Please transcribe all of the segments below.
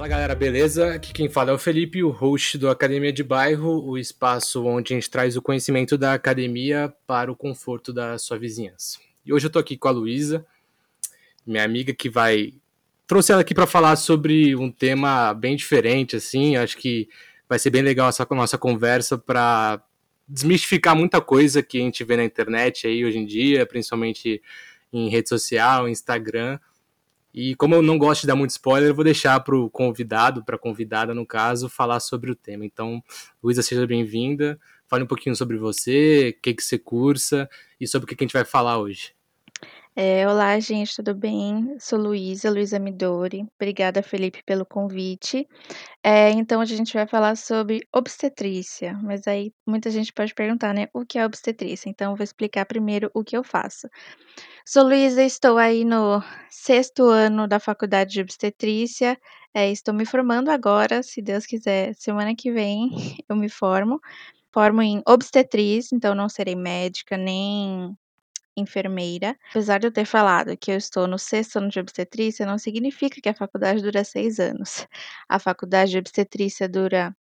Fala galera, beleza? Aqui quem fala é o Felipe, o host do Academia de Bairro, o espaço onde a gente traz o conhecimento da academia para o conforto da sua vizinhança. E hoje eu tô aqui com a Luísa, minha amiga que vai trouxe ela aqui para falar sobre um tema bem diferente assim, acho que vai ser bem legal essa nossa conversa para desmistificar muita coisa que a gente vê na internet aí hoje em dia, principalmente em rede social, Instagram e como eu não gosto de dar muito spoiler, eu vou deixar para o convidado, para a convidada, no caso, falar sobre o tema. Então, Luísa, seja bem-vinda. Fale um pouquinho sobre você, o que, que você cursa e sobre o que, que a gente vai falar hoje. É, olá, gente, tudo bem? Sou Luísa, Luísa Midori. Obrigada, Felipe, pelo convite. É, então, a gente vai falar sobre obstetrícia, mas aí muita gente pode perguntar, né, o que é obstetrícia? Então, vou explicar primeiro o que eu faço. Sou Luísa, estou aí no sexto ano da faculdade de obstetrícia, é, estou me formando agora, se Deus quiser, semana que vem eu me formo. Formo em obstetriz, então não serei médica nem enfermeira. Apesar de eu ter falado que eu estou no sexto ano de obstetrícia, não significa que a faculdade dura seis anos. A faculdade de obstetrícia dura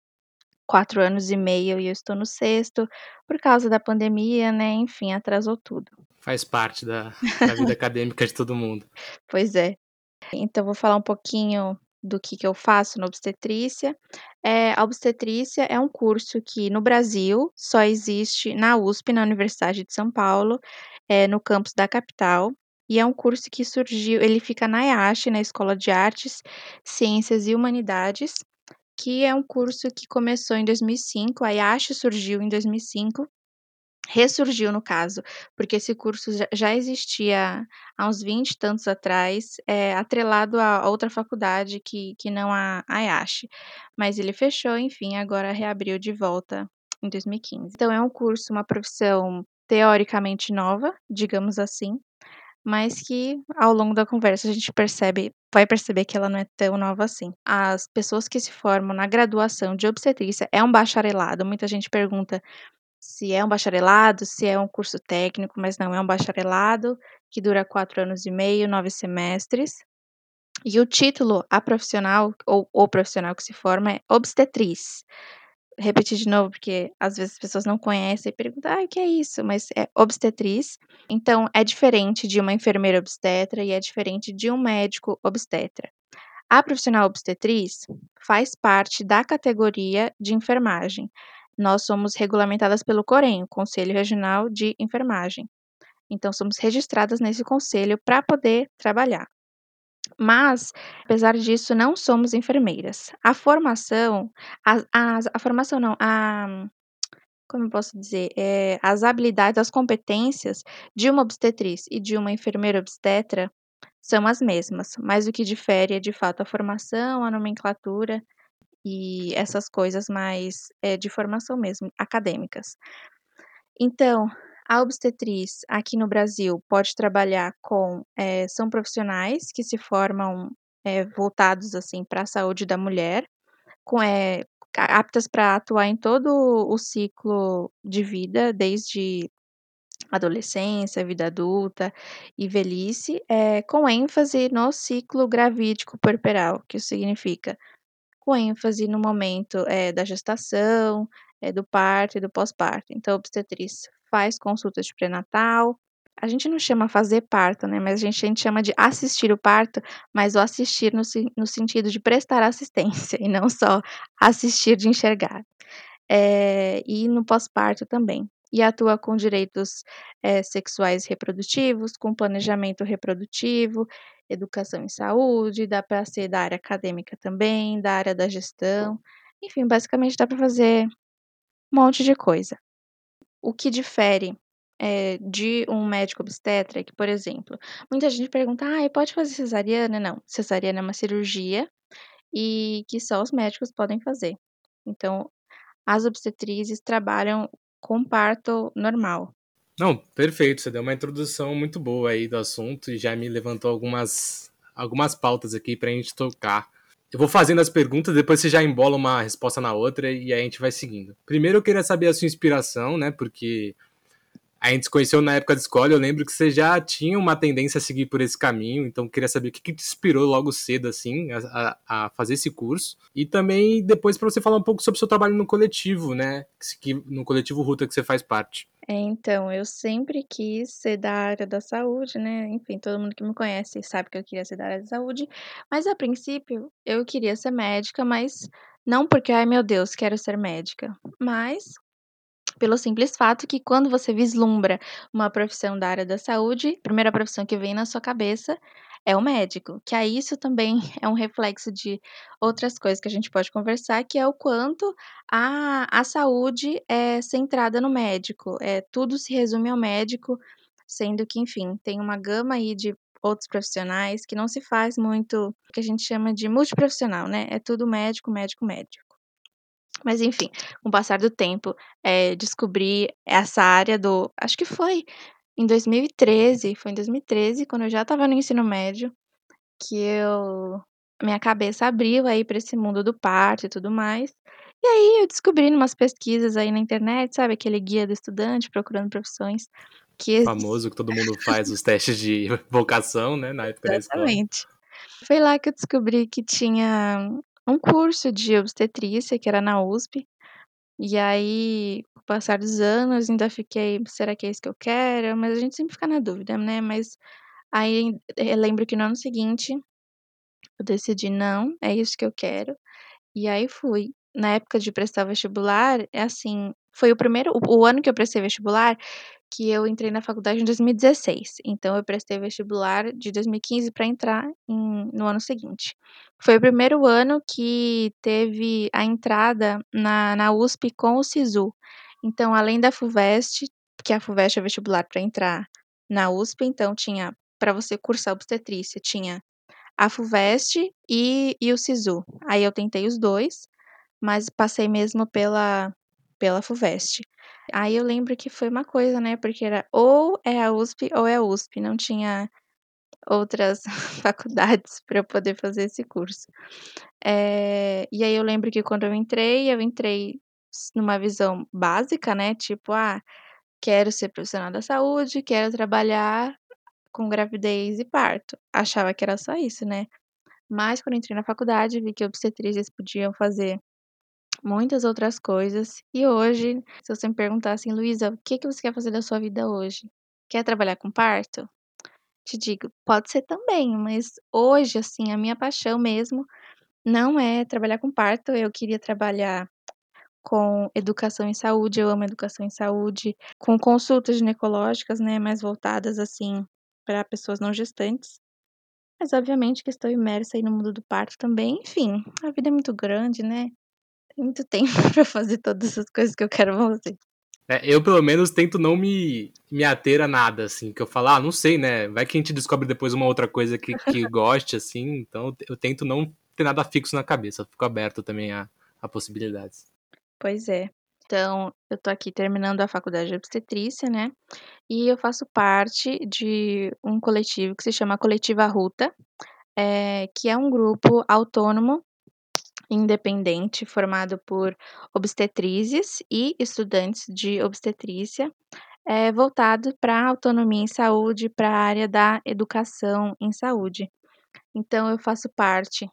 quatro anos e meio e eu estou no sexto, por causa da pandemia, né? Enfim, atrasou tudo. Faz parte da, da vida acadêmica de todo mundo. Pois é. Então, vou falar um pouquinho do que, que eu faço na obstetrícia. É, a obstetrícia é um curso que no Brasil só existe na USP, na Universidade de São Paulo, é, no campus da capital. E é um curso que surgiu, ele fica na IASH, na Escola de Artes, Ciências e Humanidades, que é um curso que começou em 2005, a IASH surgiu em 2005, ressurgiu no caso, porque esse curso já existia há uns 20 e tantos atrás, é, atrelado a outra faculdade que, que não a, IASH. Mas ele fechou, enfim, agora reabriu de volta em 2015. Então é um curso, uma profissão teoricamente nova, digamos assim, mas que ao longo da conversa a gente percebe, vai perceber que ela não é tão nova assim. As pessoas que se formam na graduação de obstetrícia é um bacharelado. Muita gente pergunta se é um bacharelado, se é um curso técnico, mas não é um bacharelado que dura quatro anos e meio, nove semestres. E o título a profissional ou o profissional que se forma é obstetriz repetir de novo, porque às vezes as pessoas não conhecem e perguntam, ah, o que é isso? Mas é obstetriz. Então, é diferente de uma enfermeira obstetra e é diferente de um médico obstetra. A profissional obstetriz faz parte da categoria de enfermagem. Nós somos regulamentadas pelo COREN, Conselho Regional de Enfermagem. Então, somos registradas nesse conselho para poder trabalhar. Mas, apesar disso, não somos enfermeiras. A formação, a, a, a formação não, a, como eu posso dizer, é, as habilidades, as competências de uma obstetriz e de uma enfermeira obstetra são as mesmas, mas o que difere é de fato a formação, a nomenclatura e essas coisas mais é, de formação mesmo, acadêmicas. Então, a obstetriz aqui no Brasil pode trabalhar com, é, são profissionais que se formam é, voltados assim para a saúde da mulher, com, é, aptas para atuar em todo o ciclo de vida, desde adolescência, vida adulta e velhice, com ênfase no ciclo gravídico puerperal, que significa com ênfase no momento é, da gestação, é, do parto e do pós-parto. Então, a obstetriz faz consultas de pré-natal. A gente não chama fazer parto, né? Mas a gente, a gente chama de assistir o parto, mas o assistir no, no sentido de prestar assistência e não só assistir de enxergar. É, e no pós-parto também. E atua com direitos é, sexuais reprodutivos, com planejamento reprodutivo, educação em saúde, dá para ser da área acadêmica também, da área da gestão. Enfim, basicamente dá para fazer um monte de coisa. O que difere é, de um médico obstetra é que, por exemplo, muita gente pergunta: ah, pode fazer cesariana? Não, cesariana é uma cirurgia e que só os médicos podem fazer. Então, as obstetrizes trabalham com parto normal. Não, perfeito. Você deu uma introdução muito boa aí do assunto e já me levantou algumas, algumas pautas aqui para a gente tocar. Eu vou fazendo as perguntas, depois você já embola uma resposta na outra e aí a gente vai seguindo. Primeiro eu queria saber a sua inspiração, né? Porque A gente se conheceu na época da escola, eu lembro que você já tinha uma tendência a seguir por esse caminho, então queria saber o que, que te inspirou logo cedo, assim, a, a fazer esse curso. E também depois para você falar um pouco sobre o seu trabalho no coletivo, né? No coletivo Ruta que você faz parte. É, então, eu sempre quis ser da área da saúde, né? Enfim, todo mundo que me conhece sabe que eu queria ser da área da saúde, mas a princípio eu queria ser médica, mas não porque, ai meu Deus, quero ser médica, mas pelo simples fato que quando você vislumbra uma profissão da área da saúde, a primeira profissão que vem na sua cabeça é o médico, que aí isso também é um reflexo de outras coisas que a gente pode conversar, que é o quanto a, a saúde é centrada no médico, é, tudo se resume ao médico, sendo que, enfim, tem uma gama aí de outros profissionais que não se faz muito o que a gente chama de multiprofissional, né? É tudo médico, médico, médico. Mas enfim, com o passar do tempo, é, descobri essa área do. Acho que foi em 2013, foi em 2013, quando eu já estava no ensino médio, que eu. Minha cabeça abriu aí para esse mundo do parto e tudo mais. E aí eu descobri umas pesquisas aí na internet, sabe? Aquele guia do estudante procurando profissões. Que famoso que todo mundo faz os testes de vocação, né? Na época Exatamente. da escola. Foi lá que eu descobri que tinha um curso de obstetrícia, que era na USP. E aí, com o passar dos anos, ainda fiquei, será que é isso que eu quero? Mas a gente sempre fica na dúvida, né? Mas aí eu lembro que no ano seguinte eu decidi, não, é isso que eu quero. E aí fui. Na época de prestar vestibular, é assim, foi o primeiro, o, o ano que eu prestei vestibular, que eu entrei na faculdade em 2016. Então eu prestei vestibular de 2015 para entrar em, no ano seguinte. Foi o primeiro ano que teve a entrada na, na USP com o SISU. Então, além da FUVEST, que a FUVEST é vestibular para entrar na USP, então tinha para você cursar obstetrícia, tinha a FUVEST e, e o SISU. Aí eu tentei os dois, mas passei mesmo pela pela FUVEST. Aí eu lembro que foi uma coisa, né? Porque era ou é a USP ou é a USP, não tinha outras faculdades para eu poder fazer esse curso. É, e aí eu lembro que quando eu entrei, eu entrei numa visão básica, né? Tipo, ah, quero ser profissional da saúde, quero trabalhar com gravidez e parto. Achava que era só isso, né? Mas quando entrei na faculdade, vi que obstetrizes podiam fazer muitas outras coisas. E hoje, se você me perguntar assim, Luísa, o que, que você quer fazer da sua vida hoje? Quer trabalhar com parto? Te digo, pode ser também, mas hoje, assim, a minha paixão mesmo não é trabalhar com parto. Eu queria trabalhar com educação em saúde, eu amo educação em saúde, com consultas ginecológicas, né, mais voltadas, assim, para pessoas não gestantes. Mas, obviamente, que estou imersa aí no mundo do parto também. Enfim, a vida é muito grande, né? Muito tempo para fazer todas as coisas que eu quero fazer. É, eu, pelo menos, tento não me, me ater a nada, assim, que eu falo, ah, não sei, né? Vai que a gente descobre depois uma outra coisa que, que goste, assim, então eu tento não ter nada fixo na cabeça, fico aberto também a, a possibilidades. Pois é. Então, eu tô aqui terminando a faculdade de obstetrícia, né? E eu faço parte de um coletivo que se chama Coletiva Ruta, é, que é um grupo autônomo independente formado por obstetrizes e estudantes de obstetrícia, é, voltado para autonomia em saúde, para a área da educação em saúde. Então, eu faço parte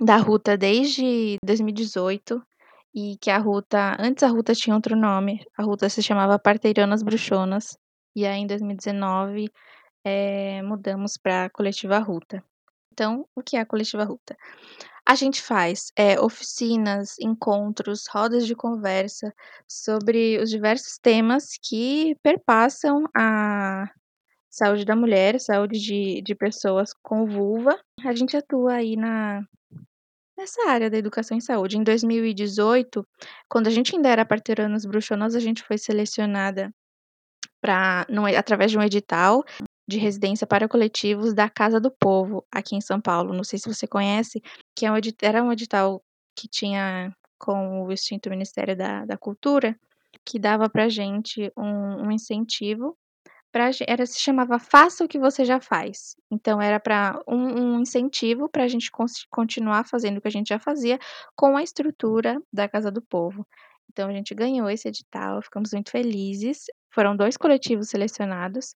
da Ruta desde 2018 e que a Ruta, antes a Ruta tinha outro nome, a Ruta se chamava Parteiranas Bruxonas, e aí em 2019 é, mudamos para Coletiva Ruta. Então, o que é a Coletiva Ruta? A gente faz é, oficinas, encontros, rodas de conversa sobre os diversos temas que perpassam a saúde da mulher, saúde de, de pessoas com vulva. A gente atua aí na, nessa área da educação em saúde. Em 2018, quando a gente ainda era parteiranos bruxonas, a gente foi selecionada para através de um edital de residência para coletivos da Casa do Povo, aqui em São Paulo. Não sei se você conhece, que é um era um edital que tinha com o extinto Ministério da, da Cultura, que dava para gente um, um incentivo Pra, era se chamava Faça o que você já faz. Então era para um, um, incentivo para a gente continuar fazendo o que a gente já fazia com a estrutura da Casa do Povo. Então a gente ganhou esse edital, ficamos muito felizes. Foram dois coletivos selecionados.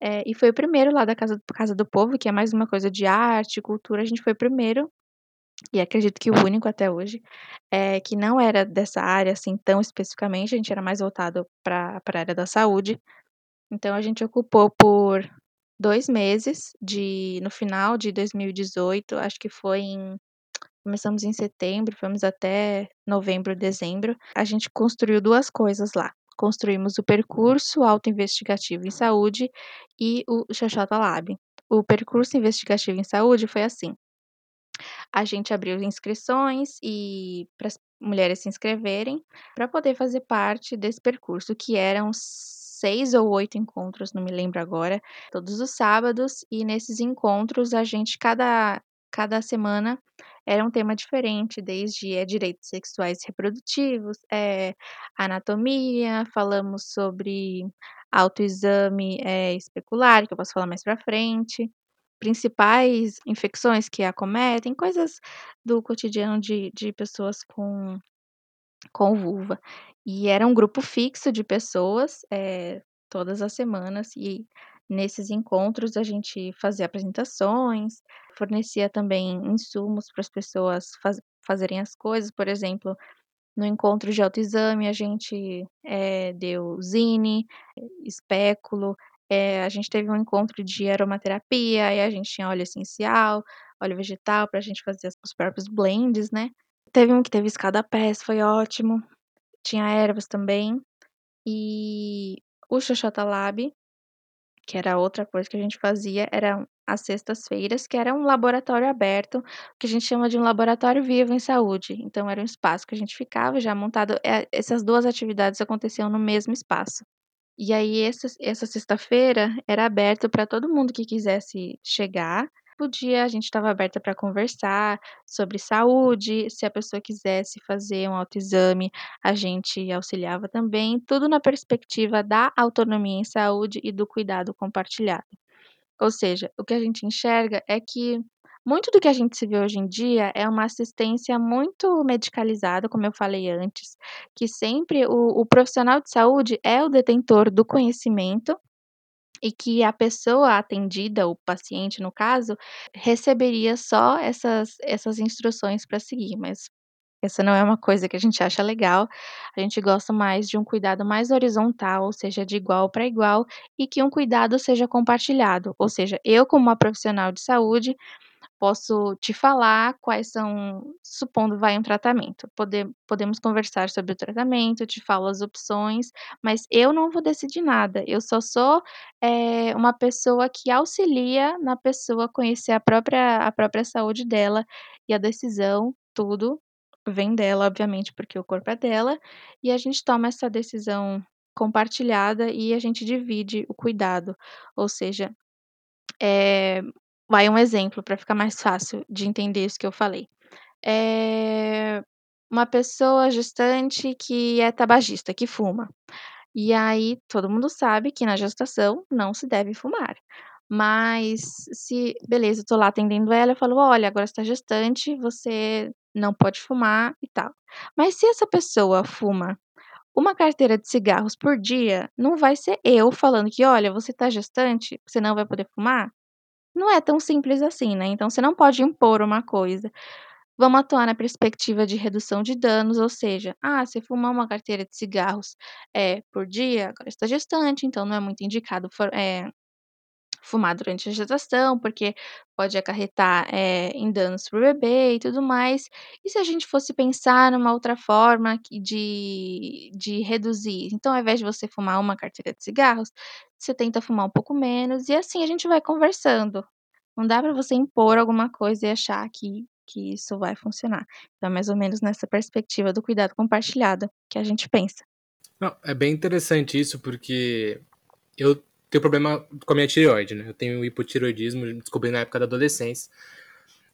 É, e foi o primeiro lá da Casa, Casa do Povo, que é mais uma coisa de arte, cultura. A gente foi o primeiro, e acredito que o único até hoje, é, que não era dessa área assim tão especificamente, a gente era mais voltado para a área da saúde. Então a gente ocupou por dois meses, de no final de 2018, acho que foi em Começamos em setembro, fomos até novembro, dezembro. A gente construiu duas coisas lá. Construímos o percurso autoinvestigativo em saúde e o Xoxota Lab. O percurso investigativo em saúde foi assim: a gente abriu inscrições e para as mulheres se inscreverem para poder fazer parte desse percurso, que eram seis ou oito encontros, não me lembro agora, todos os sábados, e nesses encontros a gente, cada, cada semana, era um tema diferente, desde é, direitos sexuais e reprodutivos, é, anatomia, falamos sobre autoexame é, especular, que eu posso falar mais para frente, principais infecções que acometem, coisas do cotidiano de, de pessoas com, com vulva. E era um grupo fixo de pessoas, é, todas as semanas, e Nesses encontros, a gente fazia apresentações, fornecia também insumos para as pessoas faz, fazerem as coisas. Por exemplo, no encontro de autoexame, a gente é, deu zine, espéculo, é, a gente teve um encontro de aromaterapia, e a gente tinha óleo essencial, óleo vegetal, para a gente fazer os próprios blends, né? Teve um que teve escada pés, foi ótimo. Tinha ervas também. E o Xoxota Lab, que era outra coisa que a gente fazia, eram as sextas-feiras, que era um laboratório aberto, que a gente chama de um laboratório vivo em saúde. Então, era um espaço que a gente ficava já montado. É, essas duas atividades aconteciam no mesmo espaço. E aí, essa, essa sexta-feira era aberto para todo mundo que quisesse chegar podia, a gente estava aberta para conversar sobre saúde, se a pessoa quisesse fazer um autoexame, a gente auxiliava também, tudo na perspectiva da autonomia em saúde e do cuidado compartilhado. Ou seja, o que a gente enxerga é que muito do que a gente se vê hoje em dia é uma assistência muito medicalizada, como eu falei antes, que sempre o, o profissional de saúde é o detentor do conhecimento e que a pessoa atendida, o paciente no caso, receberia só essas, essas instruções para seguir, mas essa não é uma coisa que a gente acha legal. A gente gosta mais de um cuidado mais horizontal, ou seja, de igual para igual, e que um cuidado seja compartilhado. Ou seja, eu, como uma profissional de saúde, posso te falar quais são, supondo vai um tratamento. Pode, podemos conversar sobre o tratamento, te falo as opções, mas eu não vou decidir nada. Eu só sou é, uma pessoa que auxilia na pessoa conhecer a própria, a própria saúde dela e a decisão, tudo vem dela, obviamente, porque o corpo é dela, e a gente toma essa decisão compartilhada e a gente divide o cuidado, ou seja, é, Vai um exemplo para ficar mais fácil de entender isso que eu falei. É uma pessoa gestante que é tabagista, que fuma. E aí todo mundo sabe que na gestação não se deve fumar. Mas se, beleza, eu tô lá atendendo ela, eu falo: "Olha, agora está gestante, você não pode fumar e tal". Mas se essa pessoa fuma uma carteira de cigarros por dia, não vai ser eu falando que: "Olha, você está gestante, você não vai poder fumar". Não é tão simples assim, né, então você não pode impor uma coisa. Vamos atuar na perspectiva de redução de danos, ou seja, ah, se fumar uma carteira de cigarros, é por dia, agora está gestante, então não é muito indicado for eh, fumar durante a gestação, porque pode acarretar é, em danos para o bebê e tudo mais. E se a gente fosse pensar numa outra forma de, de reduzir? Então, ao invés de você fumar uma carteira de cigarros, você tenta fumar um pouco menos, e assim a gente vai conversando. Não dá para você impor alguma coisa e achar que, que isso vai funcionar. Então, é mais ou menos nessa perspectiva do cuidado compartilhado que a gente pensa. Não, é bem interessante isso, porque eu tenho problema com a minha tireoide, né? Eu tenho hipotireoidismo, descobri na época da adolescência.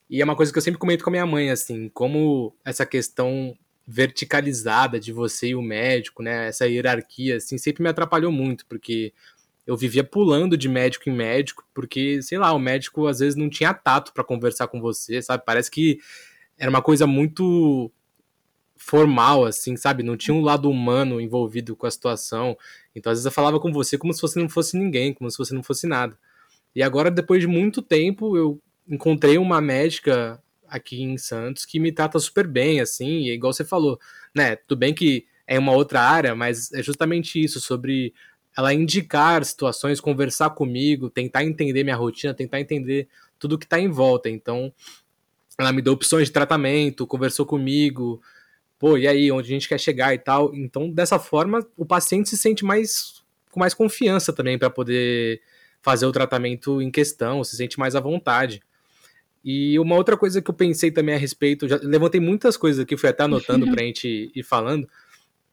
E é uma coisa que eu sempre comento com a minha mãe, assim, como essa questão verticalizada de você e o médico, né? Essa hierarquia, assim, sempre me atrapalhou muito, porque eu vivia pulando de médico em médico, porque, sei lá, o médico às vezes não tinha tato para conversar com você, sabe? Parece que era uma coisa muito formal, assim, sabe? Não tinha um lado humano envolvido com a situação. Então, às vezes, eu falava com você como se você não fosse ninguém, como se você não fosse nada. E agora, depois de muito tempo, eu encontrei uma médica aqui em Santos que me trata super bem, assim, e é igual você falou, né? Tudo bem que é uma outra área, mas é justamente isso, sobre ela indicar situações, conversar comigo, tentar entender minha rotina, tentar entender tudo que está em volta. Então, ela me deu opções de tratamento, conversou comigo, pô, e aí, onde a gente quer chegar e tal. Então, dessa forma, o paciente se sente mais com mais confiança também para poder fazer o tratamento em questão, se sente mais à vontade. E uma outra coisa que eu pensei também a respeito, já levantei muitas coisas aqui, fui até anotando para a gente ir falando,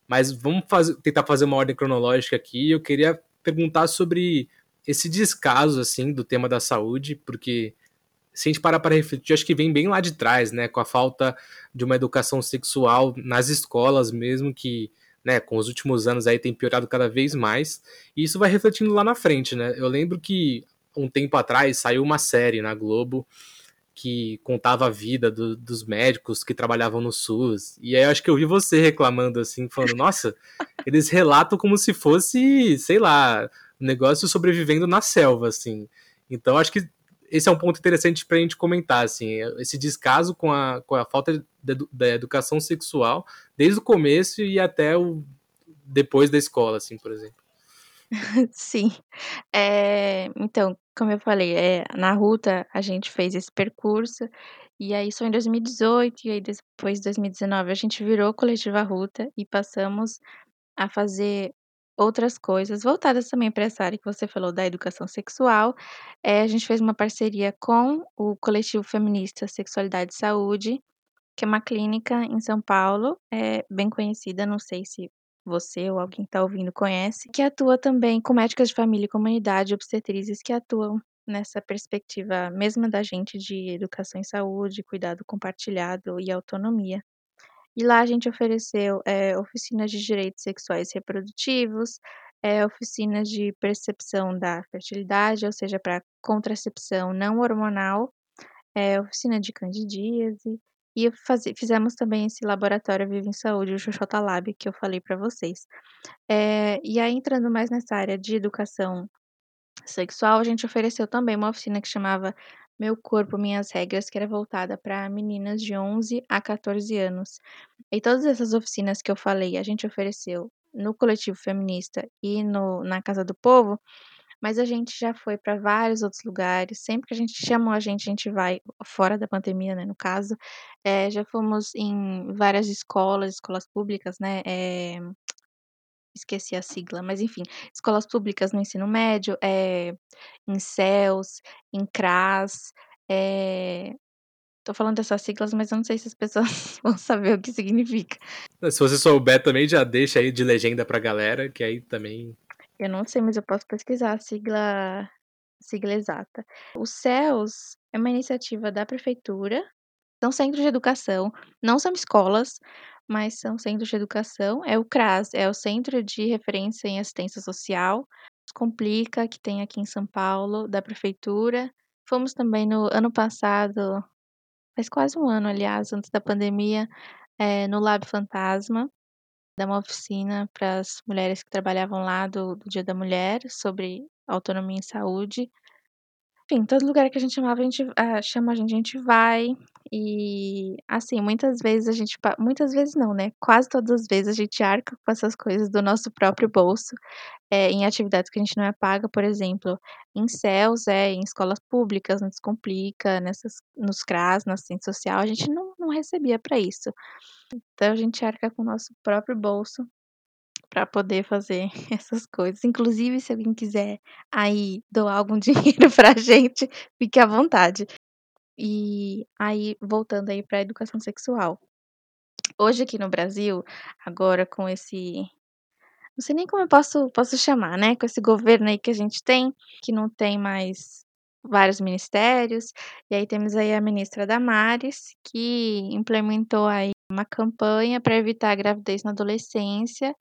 mas vamos fazer, tentar fazer uma ordem cronológica aqui. Eu queria perguntar sobre esse descaso assim do tema da saúde, porque se a gente parar para refletir, acho que vem bem lá de trás, né, com a falta de uma educação sexual nas escolas mesmo, que, né, com os últimos anos aí tem piorado cada vez mais, e isso vai refletindo lá na frente, né. Eu lembro que um tempo atrás saiu uma série na Globo que contava a vida do, dos médicos que trabalhavam no SUS. E aí eu acho que eu vi você reclamando assim, falando, nossa, eles relatam como se fosse, sei lá, um negócio sobrevivendo na selva, assim. Então acho que esse é um ponto interessante para a gente comentar, assim, esse descaso com a, com a falta da educação sexual desde o começo e até o depois da escola, assim, por exemplo. Sim. É, então, como eu falei, é, na Ruta a gente fez esse percurso, e aí só em 2018, e aí depois 2019 a gente virou Coletiva Ruta e passamos a fazer outras coisas voltadas também para essa área que você falou da educação sexual. É, a gente fez uma parceria com o coletivo feminista Sexualidade e Saúde, que é uma clínica em São Paulo, é bem conhecida, não sei se você ou alguém que está ouvindo conhece, que atua também com médicas de família e comunidade, obstetrizes que atuam nessa perspectiva mesma da gente de educação em saúde, cuidado compartilhado e autonomia. E lá a gente ofereceu é, oficinas de direitos sexuais e reprodutivos, é, oficinas de percepção da fertilidade, ou seja, para contracepção não hormonal, é, oficina de candidíase, e faz, fizemos também esse laboratório Vivo em Saúde, o Xoxota Lab, que eu falei para vocês. E aí, entrando mais nessa área de educação sexual, a gente ofereceu também uma oficina que chamava meu Corpo, Minhas Regras, que era voltada para meninas de 11 a 14 anos. E todas essas oficinas que eu falei, a gente ofereceu no coletivo feminista e no, na Casa do Povo, mas a gente já foi para vários outros lugares. Sempre que a gente chama a gente, a gente vai fora da pandemia, né, no caso. É, já fomos em várias escolas, escolas públicas, né? É, esqueci a sigla, mas enfim, escolas públicas no ensino médio, é, em CELS, em CRAS, é, Tô falando dessas siglas, mas eu não sei se as pessoas vão saber o que significa. Se você souber também, já deixa aí de legenda pra galera, que aí também. Eu não sei, mas eu posso pesquisar a sigla, sigla exata. O CELS é uma iniciativa da prefeitura, são centros de educação, não são escolas, mas são centros de educação. É o CRAS, é o Centro de Referência em Assistência Social. Complica, que tem aqui em São Paulo, da prefeitura. Fomos também no ano passado, faz quase um ano, aliás, antes da pandemia, é, no Lab Fantasma, dar uma oficina para as mulheres que trabalhavam lá do, do Dia da Mulher sobre autonomia em saúde. Enfim, todo lugar que a gente chamava, a gente ah, chama a gente, a gente vai. E assim, muitas vezes a gente, muitas vezes não, né? Quase todas as vezes a gente arca com essas coisas do nosso próprio bolso, é, em atividades que a gente não é paga, por exemplo, em CELS, é, em escolas públicas, no Descomplica, nessas, nos CRAS, na assistência social, a gente não, não recebia para isso. Então a gente arca com o nosso próprio bolso para poder fazer essas coisas. Inclusive, se alguém quiser aí doar algum dinheiro pra gente, fique à vontade. E aí, voltando aí para educação sexual. Hoje aqui no Brasil, agora com esse não sei nem como eu posso, posso chamar, né? Com esse governo aí que a gente tem, que não tem mais vários ministérios. E aí temos aí a ministra Damares, que implementou aí uma campanha para evitar a gravidez na adolescência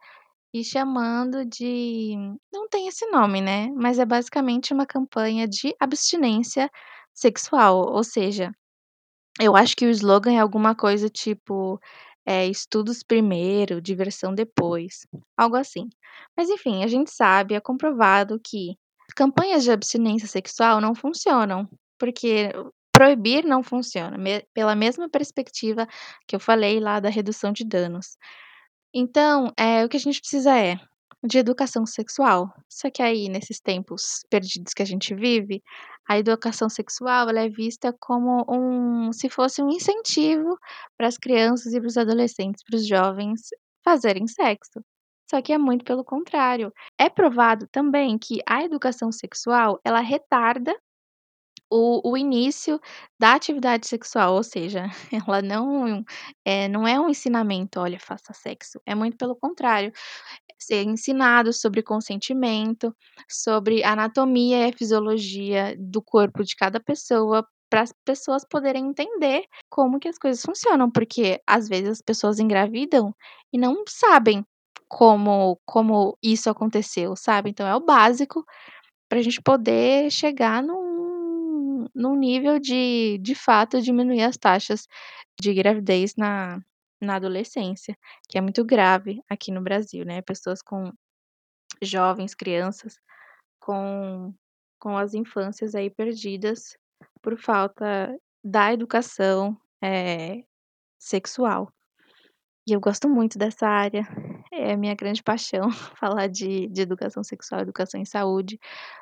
e chamando de não tem esse nome, né, mas é basicamente uma campanha de abstinência sexual, ou seja, eu acho que o slogan é alguma coisa tipo, é, estudos primeiro, diversão depois, algo assim. Mas enfim, a gente sabe, é comprovado que campanhas de abstinência sexual não funcionam, porque proibir não funciona, me pela mesma perspectiva que eu falei lá da redução de danos. Então, é o que a gente precisa é de educação sexual. Só que aí, nesses tempos perdidos que a gente vive, a educação sexual ela é vista como um se fosse um incentivo para as crianças e para os adolescentes, para os jovens fazerem sexo. Só que é muito pelo contrário. É provado também que a educação sexual, ela retarda o o início da atividade sexual, ou seja, ela não, é não é um ensinamento: "Olha, faça sexo", é muito pelo contrário, ser ensinado sobre consentimento, sobre anatomia e fisiologia do corpo de cada pessoa, para as pessoas poderem entender como que as coisas funcionam, porque às vezes as pessoas engravidam e não sabem como como isso aconteceu, sabe. Então é o básico para a gente poder chegar num num nível de, de fato, diminuir as taxas de gravidez na na adolescência, que é muito grave aqui no Brasil, né, pessoas com jovens, crianças com com as infâncias aí perdidas por falta da educação, eh, sexual. E eu gosto muito dessa área, é a minha grande paixão falar de de educação sexual, educação em saúde,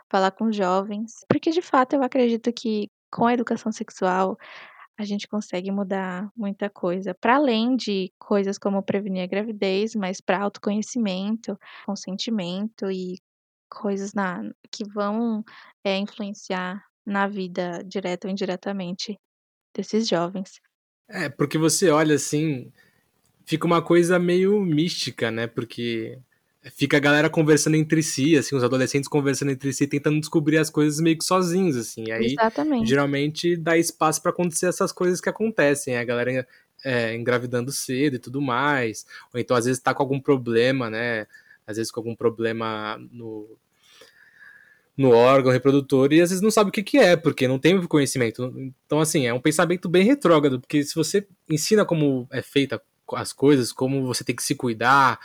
falar com jovens, porque de fato eu acredito que com a educação sexual a gente consegue mudar muita coisa, para além de coisas como prevenir a gravidez, mas para autoconhecimento, consentimento e coisas na que vão, eh, influenciar na vida direta ou indiretamente desses jovens. É, porque você olha assim, fica uma coisa meio mística, né, porque fica a galera conversando entre si, assim, os adolescentes conversando entre si, tentando descobrir as coisas meio que sozinhos, assim, aí Exatamente. geralmente dá espaço para acontecer essas coisas que acontecem, a galera, eh, engravidando cedo e tudo mais, ou então às vezes tá com algum problema, né, às vezes com algum problema no no órgão reprodutor e às vezes não sabe o que que é, porque não tem conhecimento. Então, assim, é um pensamento bem retrógrado, porque se você ensina como é feita as coisas, como você tem que se cuidar,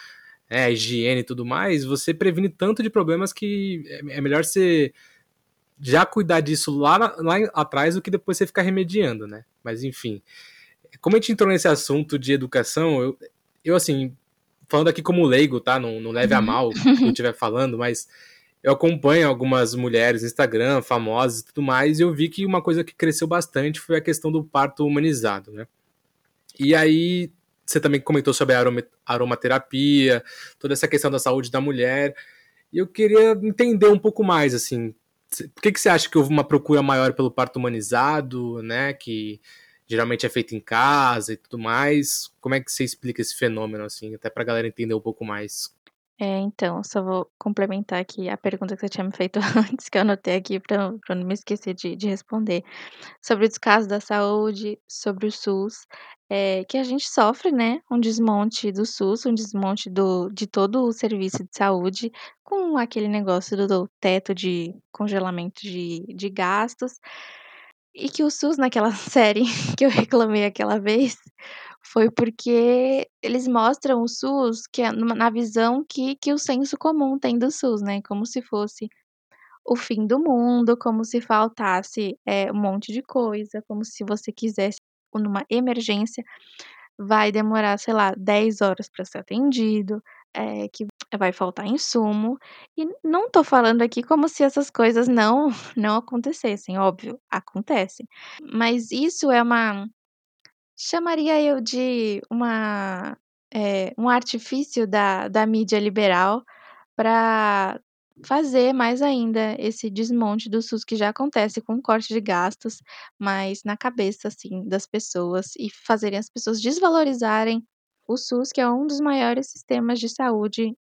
é, higiene e tudo mais, você previne tanto de problemas que é é melhor você já cuidar disso lá lá atrás do que depois você ficar remediando, né. Mas enfim, como a gente entrou nesse assunto de educação, eu eu assim, falando aqui como leigo, tá, não não leve a Uhum. mal o que eu estiver falando, mas eu acompanho algumas mulheres no Instagram, famosas e tudo mais, e eu vi que uma coisa que cresceu bastante foi a questão do parto humanizado, né. E aí, você também comentou sobre a aroma aromaterapia, toda essa questão da saúde da mulher, e eu queria entender um pouco mais, assim, por que que você acha que houve uma procura maior pelo parto humanizado, né, que geralmente é feito em casa e tudo mais, como é que você explica esse fenômeno, assim, até pra galera entender um pouco mais? É, então, só vou complementar aqui a pergunta que você tinha me feito antes, que eu anotei aqui pra não me esquecer de de responder. Sobre o descaso da saúde, sobre o SUS, eh, que a gente sofre, né, um desmonte do SUS, um desmonte do de todo o serviço de saúde, com aquele negócio do do teto de congelamento de de gastos, e que o SUS naquela série que eu reclamei aquela vez, foi porque eles mostram o SUS que é na visão que que o senso comum tem do SUS, né, como se fosse o fim do mundo, como se faltasse, eh, um monte de coisa, como se você quisesse numa emergência, vai demorar, sei lá, 10 horas pra ser atendido, eh, que vai faltar insumo, e não tô falando aqui como se essas coisas não não acontecessem, óbvio, acontecem. Mas isso é uma chamaria eu de uma, eh, um artifício da da mídia liberal pra fazer mais ainda esse desmonte do SUS que já acontece com corte de gastos, mas na cabeça, assim, das pessoas e fazerem as pessoas desvalorizarem o SUS, que é um dos maiores sistemas de saúde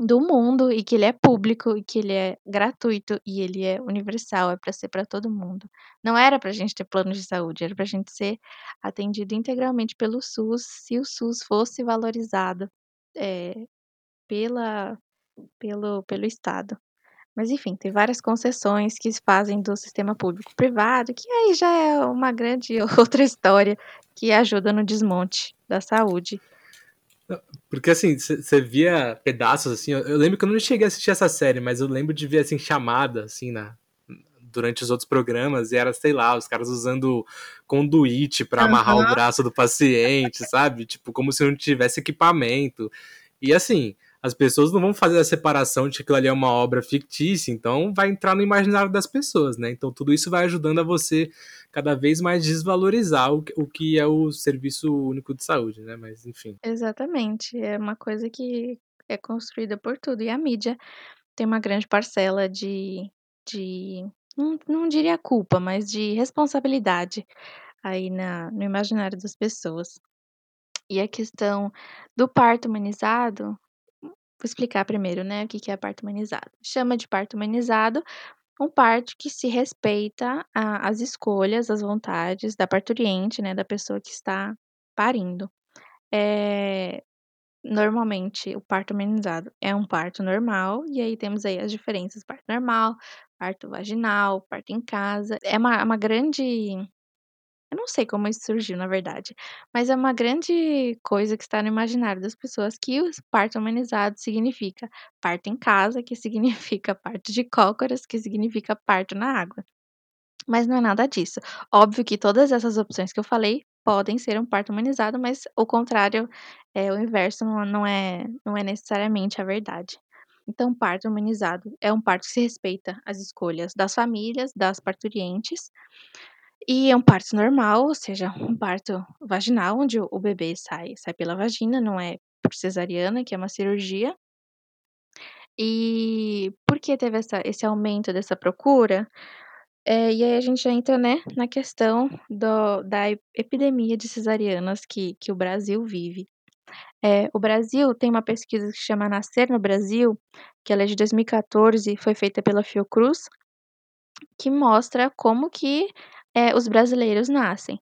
do mundo e que ele é público e que ele é gratuito e ele é universal, é pra ser pra todo mundo. Não era pra gente ter plano de saúde, era pra gente ser atendido integralmente pelo SUS, se o SUS fosse valorizado, eh, pela pelo pelo estado. Mas enfim, tem várias concessões que se fazem do sistema público-privado, que aí já é uma grande outra história, que ajuda no desmonte da saúde. Porque assim, você via pedaços assim, eu, eu, lembro que eu não cheguei a assistir essa série, mas eu lembro de ver assim chamada assim na durante os outros programas e era, sei lá, os caras usando conduíte para amarrar uhum. o braço do paciente, sabe? Tipo, como se não tivesse equipamento. E assim, as pessoas não vão fazer a separação de que aquilo ali é uma obra fictícia, então vai entrar no imaginário das pessoas, né? Então tudo isso vai ajudando a você cada vez mais desvalorizar o, o que é o serviço único de saúde, né? Mas enfim. Exatamente. É uma coisa que é construída por tudo. E a mídia tem uma grande parcela de. de não, não diria culpa, mas de responsabilidade aí na, no imaginário das pessoas. E a questão do parto humanizado Vou explicar primeiro, né, o que é parto humanizado. Chama de parto humanizado um parto que se respeita a, as escolhas, as vontades da parturiente, né, da pessoa que está parindo. É, normalmente, o parto humanizado é um parto normal, e aí temos aí as diferenças: parto normal, parto vaginal, parto em casa. É uma, uma grande eu não sei como isso surgiu, na verdade, mas é uma grande coisa que está no imaginário das pessoas que o parto humanizado significa parto em casa, que significa parto de cócoras, que significa parto na água. Mas não é nada disso. Óbvio que todas essas opções que eu falei podem ser um parto humanizado, mas o contrário, é, o inverso não, não, é, não é necessariamente a verdade. Então, parto humanizado é um parto que se respeita as escolhas das famílias, das parturientes, e é um parto normal, ou seja, um parto vaginal, onde o bebê sai, sai pela vagina, não é por cesariana, que é uma cirurgia. E por que teve essa, esse aumento dessa procura? É, e aí a gente entra, né, na questão do, da epidemia de cesarianas que, que o Brasil vive. É, o Brasil tem uma pesquisa que chama Nascer no Brasil, que ela é de 2014, foi feita pela Fiocruz, que mostra como que é, os brasileiros nascem.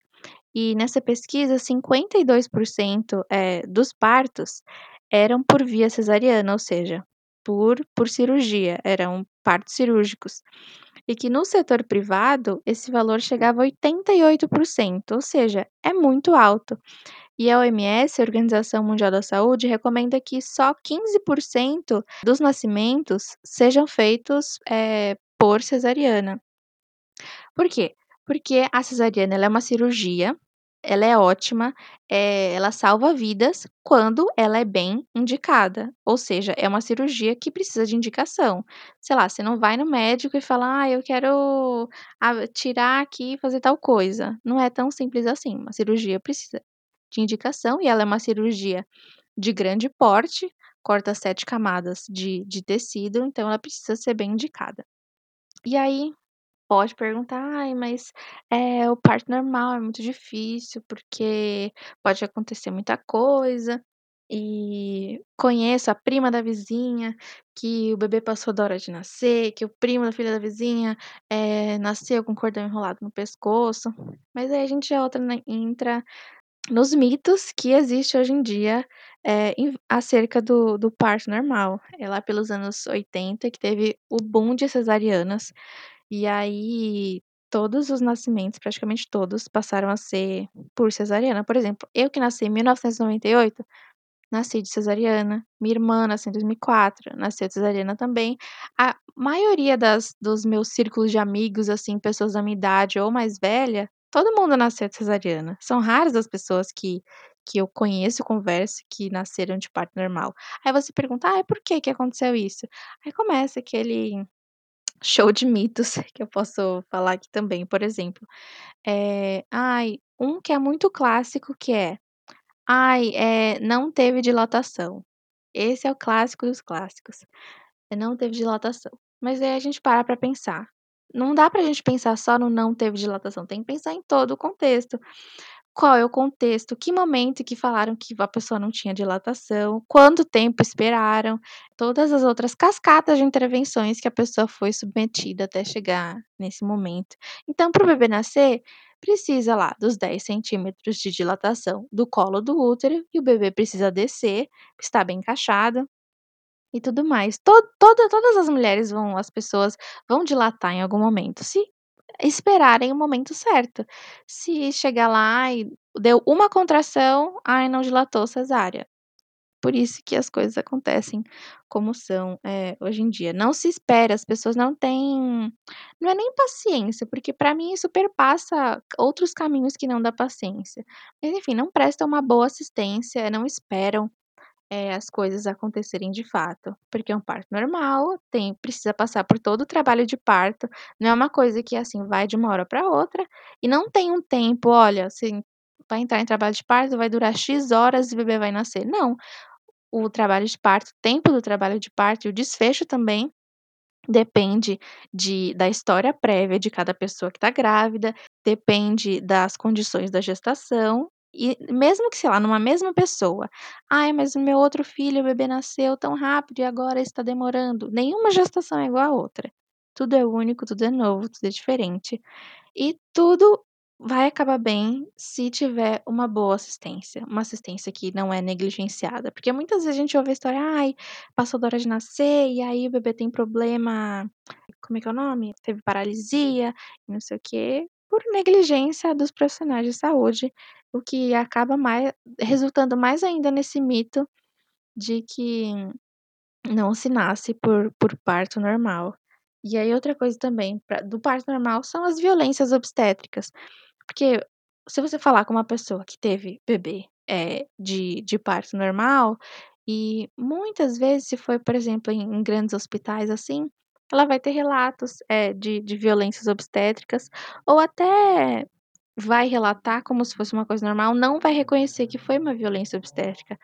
E nessa pesquisa, 52% é, dos partos eram por via cesariana, ou seja, por, por cirurgia, eram partos cirúrgicos. E que no setor privado, esse valor chegava a 88%, ou seja, é muito alto. E a OMS, a Organização Mundial da Saúde, recomenda que só 15% dos nascimentos sejam feitos é, por cesariana. Por quê? Porque a cesariana é uma cirurgia, ela é ótima, é, ela salva vidas quando ela é bem indicada. Ou seja, é uma cirurgia que precisa de indicação. Sei lá, você não vai no médico e fala, ah, eu quero tirar aqui e fazer tal coisa. Não é tão simples assim. Uma cirurgia precisa de indicação e ela é uma cirurgia de grande porte, corta sete camadas de, de tecido, então ela precisa ser bem indicada. E aí, pode perguntar: "Ai, mas, eh, o parto normal é muito difícil, porque pode acontecer muita coisa, e conheço a prima da vizinha que o bebê passou da hora de nascer, que o primo da filha da vizinha, eh, nasceu com cordão enrolado no pescoço". Mas aí a gente já outra né, entra nos mitos que existe hoje em dia, eh, em acerca do do parto normal. É lá pelos anos 80 que teve o boom de cesarianas, e aí, todos os nascimentos, praticamente todos, passaram a ser por cesariana. Por exemplo, eu que nasci em 1998, nasci de cesariana. Minha irmã nasceu em 2004, nasceu de cesariana também. A maioria das dos meus círculos de amigos, assim, pessoas da minha idade ou mais velha, todo mundo nasceu de cesariana. São raras as pessoas que que eu conheço converso que nasceram de parto normal. Aí você pergunta: "Ai, por que que aconteceu isso?". Aí começa aquele show de mitos que eu posso falar aqui também, por exemplo, eh, ai, um que é muito clássico que é: "Ai, eh, não teve dilatação". Esse é o clássico dos clássicos, é não teve dilatação. Mas aí a gente para pra pensar, não dá pra gente pensar só no não teve dilatação, tem que pensar em todo o contexto. Qual é o contexto, que momento que falaram que a pessoa não tinha dilatação, quanto tempo esperaram, todas as outras cascatas de intervenções que a pessoa foi submetida até chegar nesse momento. Então, para o bebê nascer, precisa lá dos 10 centímetros de dilatação do colo do útero e o bebê precisa descer, estar bem encaixado e tudo mais. Todo, toda, todas as mulheres vão, as pessoas vão dilatar em algum momento. Se esperarem o momento certo. Se chegar lá e deu uma contração, ai, não dilatou cesárea. Por isso que as coisas acontecem como são é, hoje em dia. Não se espera, as pessoas não têm. Não é nem paciência, porque para mim isso perpassa outros caminhos que não da paciência. Mas enfim, não prestam uma boa assistência, não esperam é, as coisas acontecerem de fato. Porque é um parto normal, tem, precisa passar por todo o trabalho de parto. Não é uma coisa que assim vai de uma hora para outra. E não tem um tempo, olha, assim, vai entrar em trabalho de parto, vai durar X horas e o bebê vai nascer. Não. O trabalho de parto, o tempo do trabalho de parto e o desfecho também depende de, da história prévia de cada pessoa que está grávida, depende das condições da gestação e mesmo que, sei lá, numa mesma pessoa, ai, mas o meu outro filho, o bebê nasceu tão rápido e agora está demorando. Nenhuma gestação é igual a outra. Tudo é único, tudo é novo, tudo é diferente. E tudo vai acabar bem se tiver uma boa assistência, uma assistência que não é negligenciada. Porque muitas vezes a gente ouve a história, ai, passou da hora de nascer, e aí o bebê tem problema. Como é que é o nome? Teve paralisia, não sei o quê por negligência dos profissionais de saúde, o que acaba mais resultando mais ainda nesse mito de que não se nasce por, por parto normal. E aí outra coisa também pra, do parto normal são as violências obstétricas. Porque se você falar com uma pessoa que teve bebê é, de, de parto normal, e muitas vezes, se foi, por exemplo, em, em grandes hospitais assim, ela vai ter relatos é, de, de violências obstétricas, ou até vai relatar como se fosse uma coisa normal, não vai reconhecer que foi uma violência obstétrica.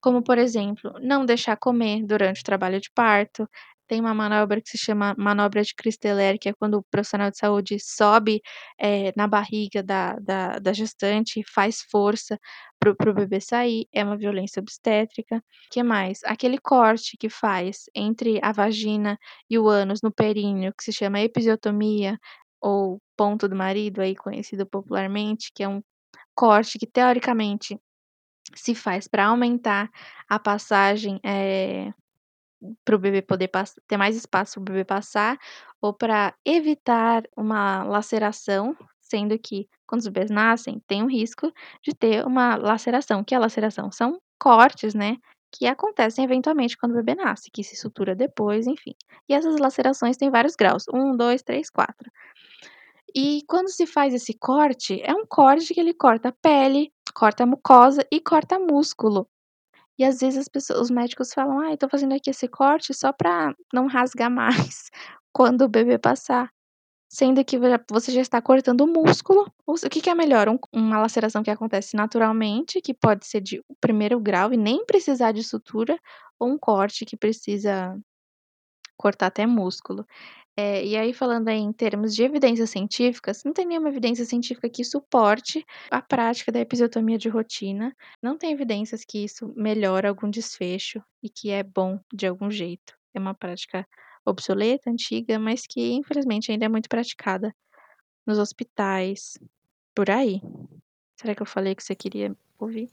Como, por exemplo, não deixar comer durante o trabalho de parto, tem uma manobra que se chama manobra de Christeler, que é quando o profissional de saúde sobe é, na barriga da, da, da, gestante e faz força para o bebê sair. É uma violência obstétrica. Que mais? Aquele corte que faz entre a vagina e o ânus no períneo, que se chama episiotomia, ou ponto do marido, aí conhecido popularmente, que é um corte que teoricamente se faz para aumentar a passagem é, para o bebê poder ter mais espaço para o bebê passar, ou para evitar uma laceração, sendo que quando os bebês nascem, tem o risco de ter uma laceração. que é laceração? São cortes, né? Que acontecem eventualmente quando o bebê nasce, que se sutura depois, enfim. E essas lacerações têm vários graus: um, dois, três, quatro. E quando se faz esse corte, é um corte que ele corta a pele, corta a mucosa e corta músculo. E às vezes as pessoas, os médicos falam: "Ah, tô fazendo aqui esse corte só para não rasgar mais quando o bebê passar". Sendo que você já está cortando o músculo. O que, que é melhor? Um, uma laceração que acontece naturalmente, que pode ser de primeiro grau e nem precisar de sutura, ou um corte que precisa cortar até músculo. É, e aí, falando aí em termos de evidências científicas, não tem nenhuma evidência científica que suporte a prática da episiotomia de rotina. Não tem evidências que isso melhora algum desfecho e que é bom de algum jeito. É uma prática obsoleta, antiga, mas que infelizmente ainda é muito praticada nos hospitais, por aí. Será que eu falei que você queria ouvir?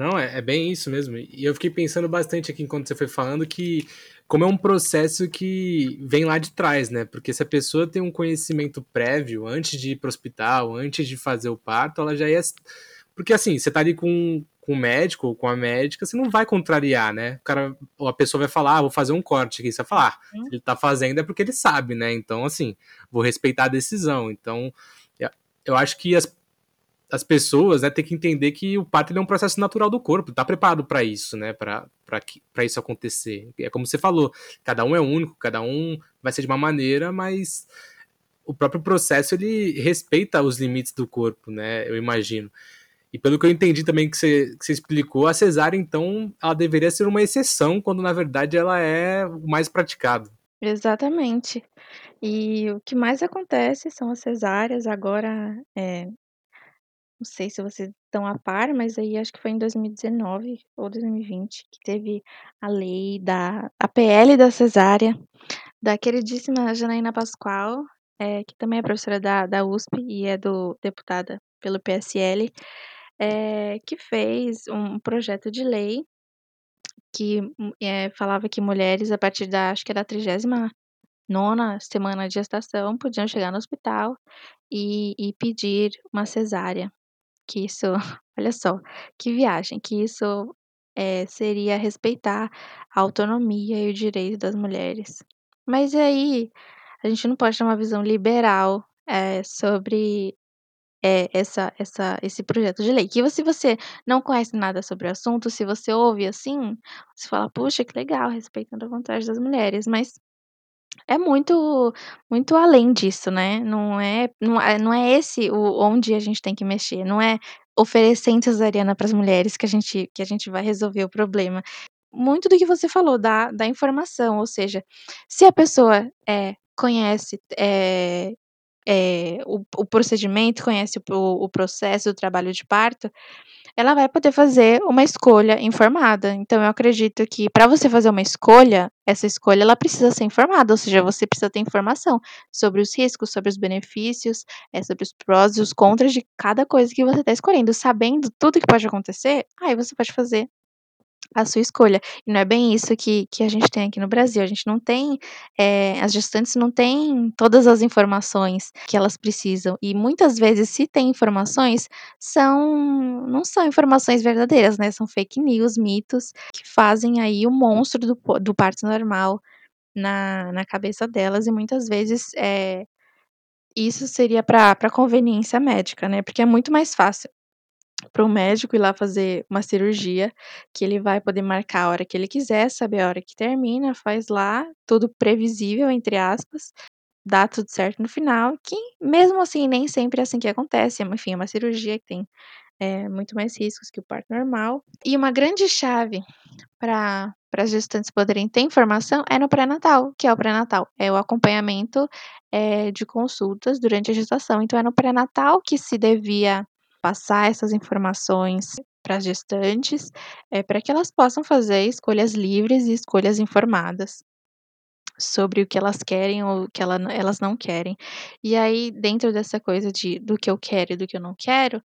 Não, é, é, bem isso mesmo. E eu fiquei pensando bastante aqui enquanto você foi falando que como é um processo que vem lá de trás, né? Porque se a pessoa tem um conhecimento prévio antes de ir para o hospital, antes de fazer o parto, ela já ia. Porque assim, você tá ali com, com o médico ou com a médica, você não vai contrariar, né? O cara, ou a pessoa vai falar, ah, vou fazer um corte aqui. Você vai falar, ah, se ele tá fazendo é porque ele sabe, né? Então, assim, vou respeitar a decisão. Então, eu acho que as as pessoas né, têm que entender que o parto é um processo natural do corpo, tá preparado para isso, né? Para isso acontecer. É como você falou, cada um é único, cada um vai ser de uma maneira, mas o próprio processo ele respeita os limites do corpo, né? Eu imagino. E pelo que eu entendi também que você, que você explicou, a cesárea, então, ela deveria ser uma exceção, quando na verdade ela é o mais praticado. Exatamente. E o que mais acontece são as cesáreas. Agora, é, não sei se vocês estão a par, mas aí acho que foi em 2019 ou 2020 que teve a lei da a PL da cesárea, da queridíssima Janaína Pascoal, é, que também é professora da, da USP e é do deputada pelo PSL, é, que fez um projeto de lei que é, falava que mulheres, a partir da, acho que era a trigésima nona semana de gestação podiam chegar no hospital e, e pedir uma cesárea. Que isso, olha só, que viagem, que isso é, seria respeitar a autonomia e o direito das mulheres. Mas aí, a gente não pode ter uma visão liberal é, sobre é, essa, essa, esse projeto de lei. Que se você não conhece nada sobre o assunto, se você ouve assim, você fala, puxa, que legal, respeitando a vontade das mulheres. Mas é muito muito além disso, né, não é não é não é esse o onde a gente tem que mexer, não é oferecendo cesariana para as mulheres que a gente que a gente vai resolver o problema. Muito do que você falou da da informação, ou seja, se a pessoa, é conhece, é é o o procedimento, conhece o o processo do trabalho de parto, ela vai poder fazer uma escolha informada. Então eu acredito que para você fazer uma escolha, essa escolha ela precisa ser informada, ou seja, você precisa ter informação sobre os riscos, sobre os benefícios, é, sobre os prós e os contras de cada coisa que você está escolhendo. Sabendo tudo que pode acontecer, aí você pode fazer a sua escolha. E não é bem isso que, que a gente tem aqui no Brasil. A gente não tem, é, as gestantes não têm todas as informações que elas precisam. E muitas vezes, se tem informações, são não são informações verdadeiras, né? São fake news, mitos, que fazem aí o monstro do, do parto normal na, na cabeça delas. E muitas vezes é, isso seria para conveniência médica, né? Porque é muito mais fácil para o médico ir lá fazer uma cirurgia, que ele vai poder marcar a hora que ele quiser, saber a hora que termina, faz lá, tudo previsível, entre aspas, dá tudo certo no final, que mesmo assim nem sempre é assim que acontece, enfim, é uma cirurgia que tem é, muito mais riscos que o parto normal. E uma grande chave para as gestantes poderem ter informação é no pré-natal, que é o pré-natal, é o acompanhamento é, de consultas durante a gestação. Então é no pré-natal que se devia passar essas informações para as gestantes, é, para que elas possam fazer escolhas livres e escolhas informadas sobre o que elas querem ou o que ela, elas não querem. E aí, dentro dessa coisa de do que eu quero e do que eu não quero,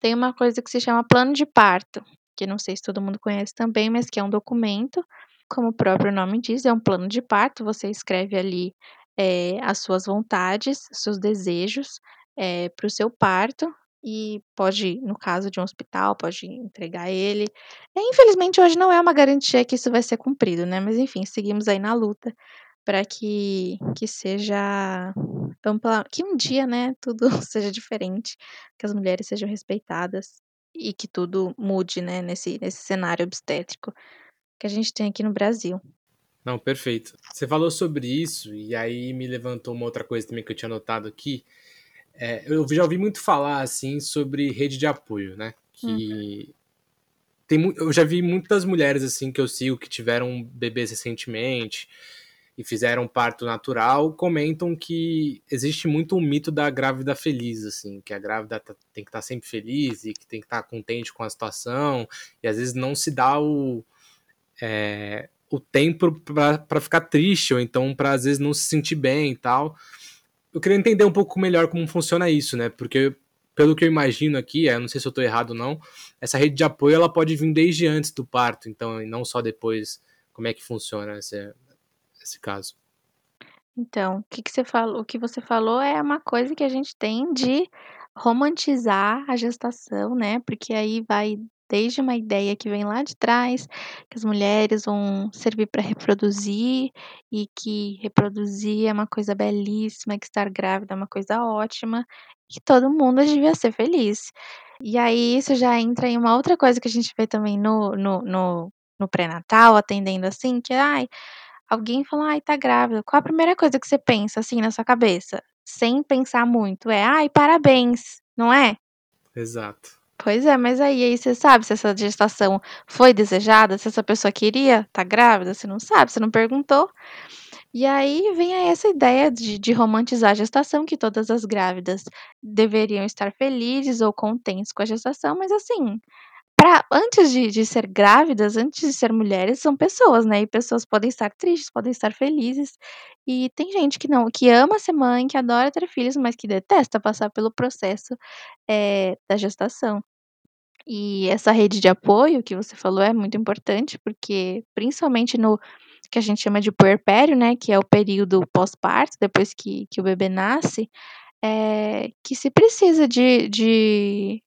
tem uma coisa que se chama plano de parto, que não sei se todo mundo conhece também, mas que é um documento, como o próprio nome diz, é um plano de parto. Você escreve ali é, as suas vontades, seus desejos é, para o seu parto, e pode, no caso de um hospital, pode entregar ele. E, infelizmente, hoje não é uma garantia que isso vai ser cumprido, né? Mas enfim, seguimos aí na luta para que, que seja ampla, que um dia, né, tudo seja diferente, que as mulheres sejam respeitadas e que tudo mude, né, nesse, nesse cenário obstétrico que a gente tem aqui no Brasil. Não, perfeito. Você falou sobre isso e aí me levantou uma outra coisa também que eu tinha notado aqui, é, eu já ouvi muito falar assim sobre rede de apoio, né? Que uhum. tem, eu já vi muitas mulheres assim que eu sigo que tiveram bebês recentemente e fizeram parto natural, comentam que existe muito um mito da grávida feliz, assim, que a grávida tá, tem que estar tá sempre feliz e que tem que estar tá contente com a situação, e às vezes não se dá o, é, o tempo para ficar triste, ou então para às vezes não se sentir bem e tal eu queria entender um pouco melhor como funciona isso, né? Porque pelo que eu imagino aqui, eu não sei se eu estou errado ou não, essa rede de apoio ela pode vir desde antes do parto, então, e não só depois. Como é que funciona esse, esse caso? Então, o que, que você falou? O que você falou é uma coisa que a gente tem de romantizar a gestação, né? Porque aí vai desde uma ideia que vem lá de trás, que as mulheres vão servir para reproduzir e que reproduzir é uma coisa belíssima, que estar grávida é uma coisa ótima, que todo mundo devia ser feliz. E aí isso já entra em uma outra coisa que a gente vê também no, no, no, no pré-natal, atendendo assim, que ai, alguém fala, ai, tá grávida. Qual a primeira coisa que você pensa assim na sua cabeça? Sem pensar muito, é ai, parabéns, não é? Exato. Pois é, mas aí aí você sabe se essa gestação foi desejada, se essa pessoa queria tá grávida, você não sabe, você não perguntou. E aí vem essa ideia de de romantizar a gestação, que todas as grávidas deveriam estar felizes ou contentes com a gestação, mas assim, pra antes de de ser grávidas, antes de ser mulheres, são pessoas, né, e pessoas podem estar tristes, podem estar felizes, e tem gente que não que ama ser mãe, que adora ter filhos, mas que detesta passar pelo processo, eh, da gestação. E essa rede de apoio que você falou é muito importante, porque principalmente no que a gente chama de puerpério, né, que é o período pós-parto, depois que, que o bebê nasce, é, que se precisa de, de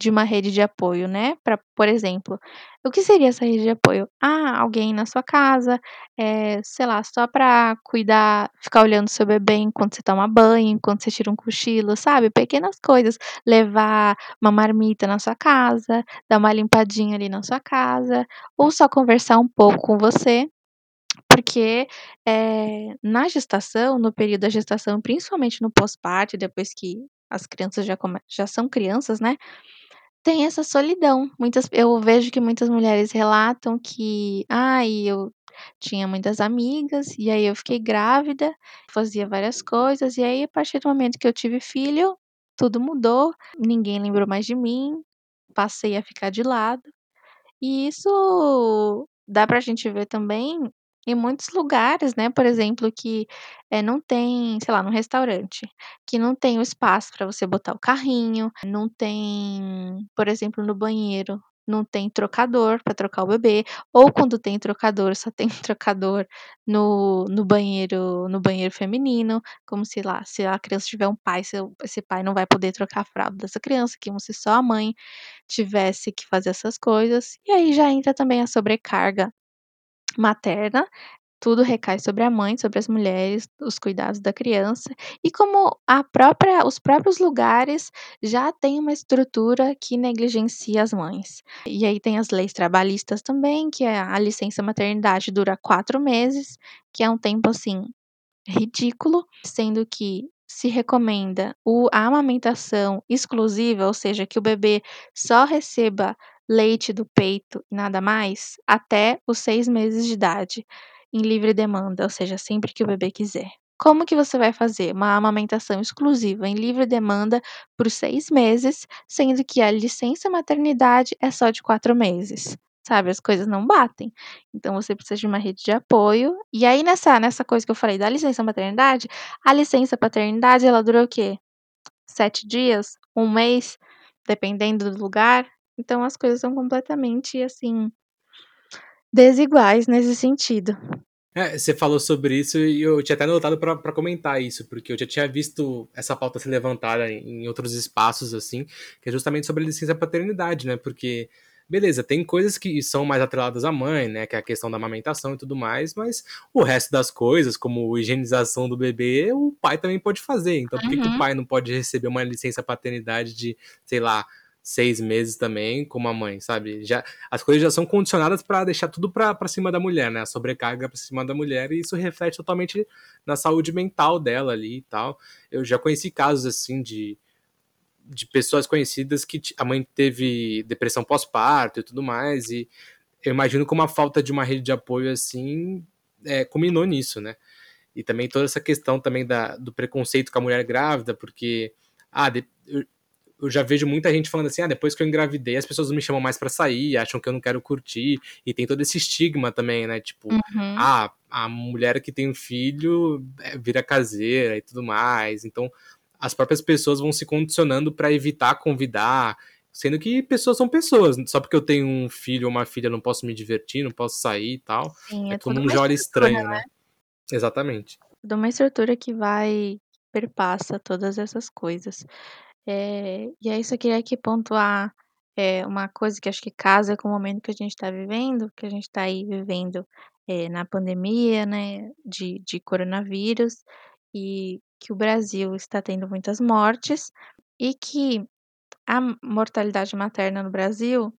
de uma rede de apoio, né? Para, por exemplo, o que seria essa rede de apoio? Ah, alguém na sua casa, é, sei lá, só para cuidar, ficar olhando seu bebê enquanto você toma banho, enquanto você tira um cochilo, sabe? Pequenas coisas. Levar uma marmita na sua casa, dar uma limpadinha ali na sua casa, ou só conversar um pouco com você. Porque é, na gestação, no período da gestação, principalmente no pós-parto, depois que as crianças já, já são crianças, né? Tem essa solidão. Muitas eu vejo que muitas mulheres relatam que: "Ai, eu tinha muitas amigas, e aí eu fiquei grávida, fazia várias coisas, e aí a partir do momento que eu tive filho, tudo mudou, ninguém lembrou mais de mim, passei a ficar de lado". E isso dá pra gente ver também em muitos lugares, né, por exemplo, que, eh, não tem, sei lá, num restaurante, que não tem o espaço para você botar o carrinho, não tem, por exemplo, no banheiro, não tem trocador para trocar o bebê, ou quando tem trocador, só tem trocador no no banheiro no banheiro feminino, como se lá, se a criança tiver um pai, seu esse pai não vai poder trocar a fralda dessa criança, como se só a mãe tivesse que fazer essas coisas. E aí já entra também a sobrecarga materna, tudo recai sobre a mãe, sobre as mulheres, os cuidados da criança, e como a própria os próprios lugares já têm uma estrutura que negligencia as mães. E aí tem as leis trabalhistas também, que é a licença maternidade dura quatro meses, que é um tempo, assim, ridículo, sendo que se recomenda a amamentação exclusiva, ou seja, que o bebê só receba leite do peito e nada mais, até os seis meses de idade, em livre demanda, ou seja, sempre que o bebê quiser. Como que você vai fazer uma amamentação exclusiva em livre demanda por seis meses, sendo que a licença maternidade é só de quatro meses? Sabe, as coisas não batem. Então você precisa de uma rede de apoio. E aí nessa nessa coisa que eu falei da licença maternidade, a licença paternidade ela dura o quê? Sete dias? Um mês? Dependendo do lugar. Então as coisas são completamente, assim, desiguais nesse sentido. É, você falou sobre isso e eu tinha até anotado para comentar isso, porque eu já tinha visto essa pauta ser levantada em, em outros espaços, assim, que é justamente sobre a licença paternidade, né? Porque, beleza, tem coisas que são mais atreladas à mãe, né? Que é a questão da amamentação e tudo mais, mas o resto das coisas, como higienização do bebê, o pai também pode fazer. Então, por que, que o Uhum. pai não pode receber uma licença paternidade de, sei lá, seis meses também, como a mãe, sabe? Já, as coisas já são condicionadas para deixar tudo para cima da mulher, né? A sobrecarga para cima da mulher, e isso reflete totalmente na saúde mental dela ali e tal. Eu já conheci casos assim de, de pessoas conhecidas que a mãe teve depressão pós-parto e tudo mais, e eu imagino como a falta de uma rede de apoio assim é, culminou nisso, né? E também toda essa questão também da, do preconceito com a mulher grávida, porque ah, de, eu, já vejo muita gente falando assim, ah, depois que eu engravidei, as pessoas não me chamam mais para sair, acham que eu não quero curtir, e tem todo esse estigma também, né? Tipo, uhum. ah, a mulher que tem um filho vira caseira e tudo mais. Então, as próprias pessoas vão se condicionando para evitar convidar, sendo que pessoas são pessoas. Só porque eu tenho um filho ou uma filha, eu não posso me divertir, não posso sair e tal. Sim, é, é um uma jolly estrutura, estranho, né? né? Exatamente. Tudo uma estrutura que vai perpassa todas essas coisas. Eh, e aí só queria aqui pontuar, eh, uma coisa que acho que casa com o momento que a gente tá vivendo, que a gente tá aí vivendo, eh, na pandemia, né, de de coronavírus, e que o Brasil está tendo muitas mortes, e que a mortalidade materna no Brasil,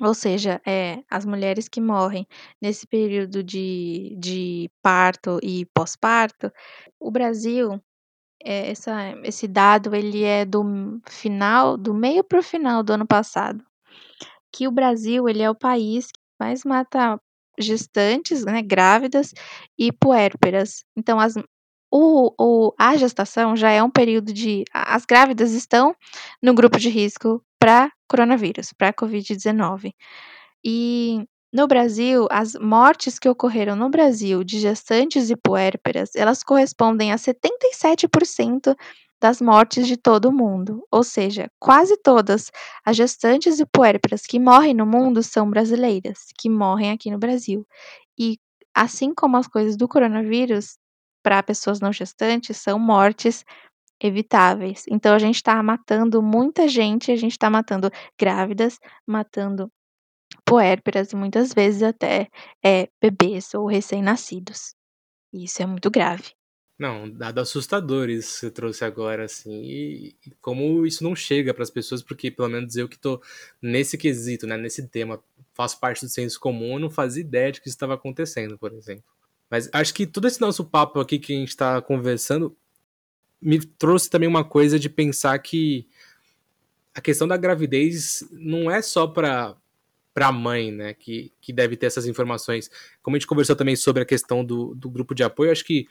ou seja, eh, as mulheres que morrem nesse período de de parto e pós-parto, o Brasil, eh, essa esse dado ele é do final do meio para o final do ano passado, que o Brasil ele é o país que mais mata gestantes, né, grávidas e puérperas. Então as o o a gestação já é um período de as grávidas estão no grupo de risco pra coronavírus, pra Covid-19. E no Brasil, as mortes que ocorreram no Brasil de gestantes e puérperas, elas correspondem a 77% das mortes de todo o mundo, ou seja, quase todas as gestantes e puérperas que morrem no mundo são brasileiras, que morrem aqui no Brasil. E assim como as coisas do coronavírus, para pessoas não gestantes, são mortes evitáveis. Então a gente está matando muita gente, a gente está matando grávidas, matando puérperas muitas vezes até é, bebês ou recém-nascidos. Isso é muito grave. Não, dado assustador isso que você trouxe agora, assim, e, e como isso não chega para as pessoas, porque pelo menos eu que tô nesse quesito, né, nesse tema, faço parte do senso comum, eu não fazia ideia de que isso estava acontecendo, por exemplo. Mas acho que todo esse nosso papo aqui que a gente está conversando me trouxe também uma coisa de pensar que a questão da gravidez não é só para para a mãe, né, que, que deve ter essas informações. Como a gente conversou também sobre a questão do, do grupo de apoio, acho que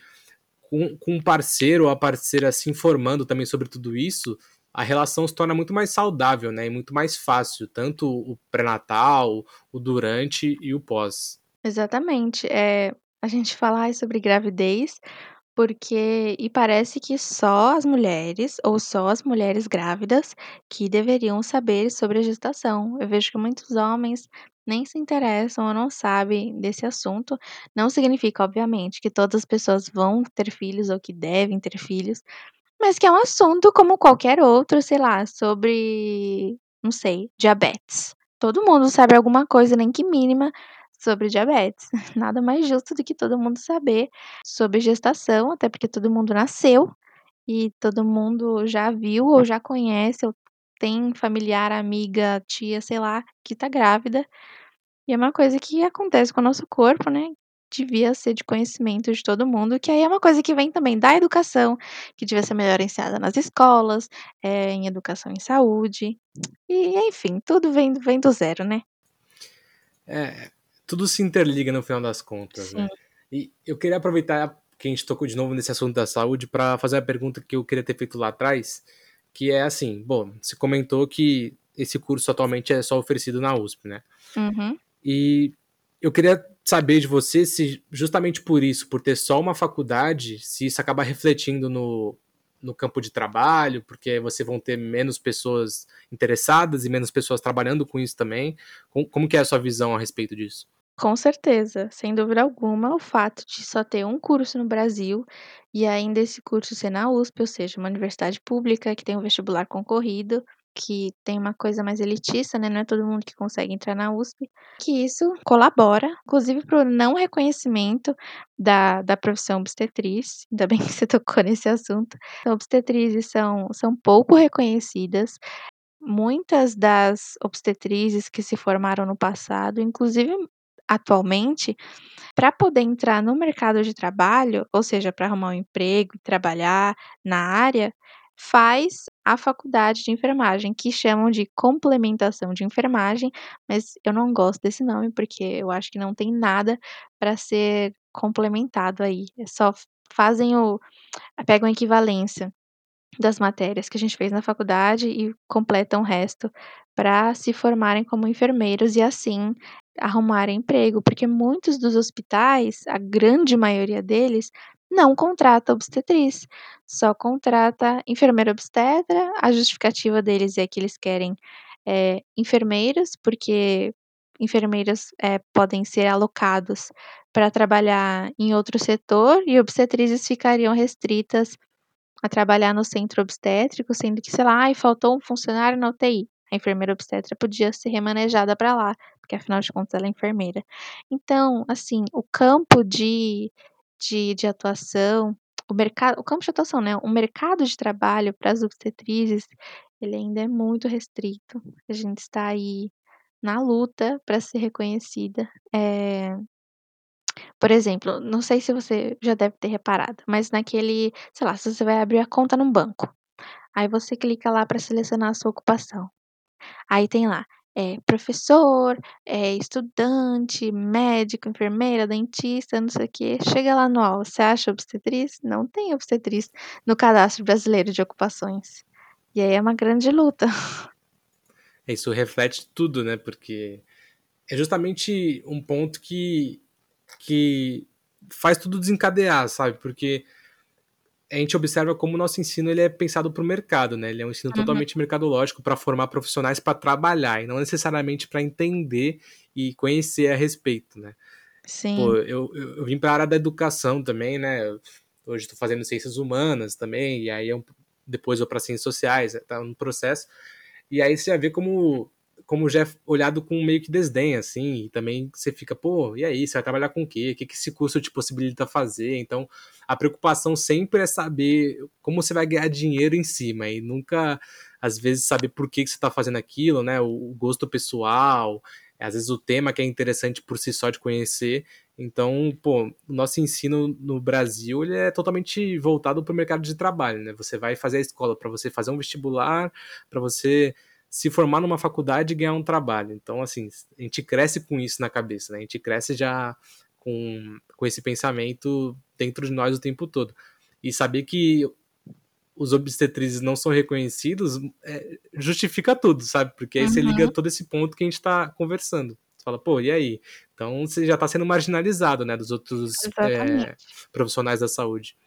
com, com um parceiro ou a parceira se informando também sobre tudo isso, a relação se torna muito mais saudável, né, e muito mais fácil, tanto o pré-natal, o durante e o pós. Exatamente. É, a gente falar sobre gravidez, porque e parece que só as mulheres ou só as mulheres grávidas que deveriam saber sobre a gestação. Eu vejo que muitos homens nem se interessam ou não sabem desse assunto. Não significa, obviamente, que todas as pessoas vão ter filhos ou que devem ter filhos, mas que é um assunto como qualquer outro, sei lá, sobre, não sei, diabetes. Todo mundo sabe alguma coisa, nem que mínima, sobre diabetes. Nada mais justo do que todo mundo saber sobre gestação, até porque todo mundo nasceu e todo mundo já viu ou já conhece ou tem familiar, amiga, tia, sei lá, que tá grávida. E é uma coisa que acontece com o nosso corpo, né? Devia ser de conhecimento de todo mundo, que aí é uma coisa que vem também da educação, que devia ser melhor ensinada nas escolas, é, em educação em saúde. E, enfim, tudo vem, vem do zero, né? É, tudo se interliga no final das contas, né? Sim. né? E eu queria aproveitar que a gente tocou de novo nesse assunto da saúde para fazer a pergunta que eu queria ter feito lá atrás, que é assim, bom, você comentou que esse curso atualmente é só oferecido na USP, né? Uhum. E eu queria saber de você se justamente por isso, por ter só uma faculdade, se isso acaba refletindo no, no campo de trabalho, porque você vão ter menos pessoas interessadas e menos pessoas trabalhando com isso também. Como, como que é a sua visão a respeito disso? Com certeza, sem dúvida alguma, o fato de só ter um curso no Brasil e ainda esse curso ser na USP, ou seja, uma universidade pública que tem um vestibular concorrido, que tem uma coisa mais elitista, né? Não é todo mundo que consegue entrar na USP, que isso colabora, inclusive, para o não reconhecimento da, da profissão obstetriz. Ainda bem que você tocou nesse assunto. Então, obstetrizes são, são pouco reconhecidas. Muitas das obstetrizes que se formaram no passado, inclusive atualmente, para poder entrar no mercado de trabalho, ou seja, para arrumar um emprego e trabalhar na área, faz a faculdade de enfermagem, que chamam de complementação de enfermagem, mas eu não gosto desse nome porque eu acho que não tem nada para ser complementado aí. É só fazem o pegam a equivalência das matérias que a gente fez na faculdade e completam o resto para se formarem como enfermeiros e assim arrumarem emprego, porque muitos dos hospitais, a grande maioria deles, não contrata obstetriz, só contrata enfermeira obstetra. A justificativa deles é que eles querem é, porque enfermeiras é, podem ser alocados para trabalhar em outro setor e obstetrizes ficariam restritas a trabalhar no centro obstétrico, sendo que, sei lá, ai, faltou um funcionário na UTI. A enfermeira obstetra podia ser remanejada para lá, porque afinal de contas ela é enfermeira. Então, assim, o campo de, de, de atuação, o mercado, o campo de atuação, né? O mercado de trabalho para as obstetrizes, ele ainda é muito restrito. A gente está aí na luta para ser reconhecida. É, por exemplo, não sei se você já deve ter reparado, mas naquele, sei lá, se você vai abrir a conta num banco, aí você clica lá para selecionar a sua ocupação. Aí tem lá, é, professor, é, estudante, médico, enfermeira, dentista, não sei o quê. Chega lá no UOL, você acha obstetriz? Não tem obstetriz no cadastro brasileiro de ocupações. E aí é uma grande luta. Isso reflete tudo, né? Porque é justamente um ponto que que faz tudo desencadear, sabe? Porque a gente observa como o nosso ensino ele é pensado para o mercado, né? Ele é um ensino uhum. totalmente mercadológico para formar profissionais para trabalhar e não necessariamente para entender e conhecer a respeito, né? Sim. Pô, eu, eu, eu vim para a área da educação também, né? Hoje estou fazendo ciências humanas também, e aí eu, depois vou para ciências sociais, tá no processo. E aí você já vê como como já é olhado com meio que desdém, assim, e também você fica, pô, e aí, você vai trabalhar com o quê? O que, que esse curso te possibilita fazer? Então, a preocupação sempre é saber como você vai ganhar dinheiro em cima, e nunca, às vezes, saber por que, que você está fazendo aquilo, né? O, gosto pessoal, às vezes o tema que é interessante por si só de conhecer. Então, pô, o nosso ensino no Brasil ele é totalmente voltado para o mercado de trabalho, né? Você vai fazer a escola para você fazer um vestibular, para você se formar numa faculdade e ganhar um trabalho. Então, assim, a gente cresce com isso na cabeça, né? A gente cresce já com, com esse pensamento dentro de nós o tempo todo. E saber que os obstetrizes não são reconhecidos é, justifica tudo, sabe? Porque aí uhum. você liga todo esse ponto que a gente está conversando. Você fala, pô, e aí? Então você já está sendo marginalizado, né, dos outros é, profissionais da saúde.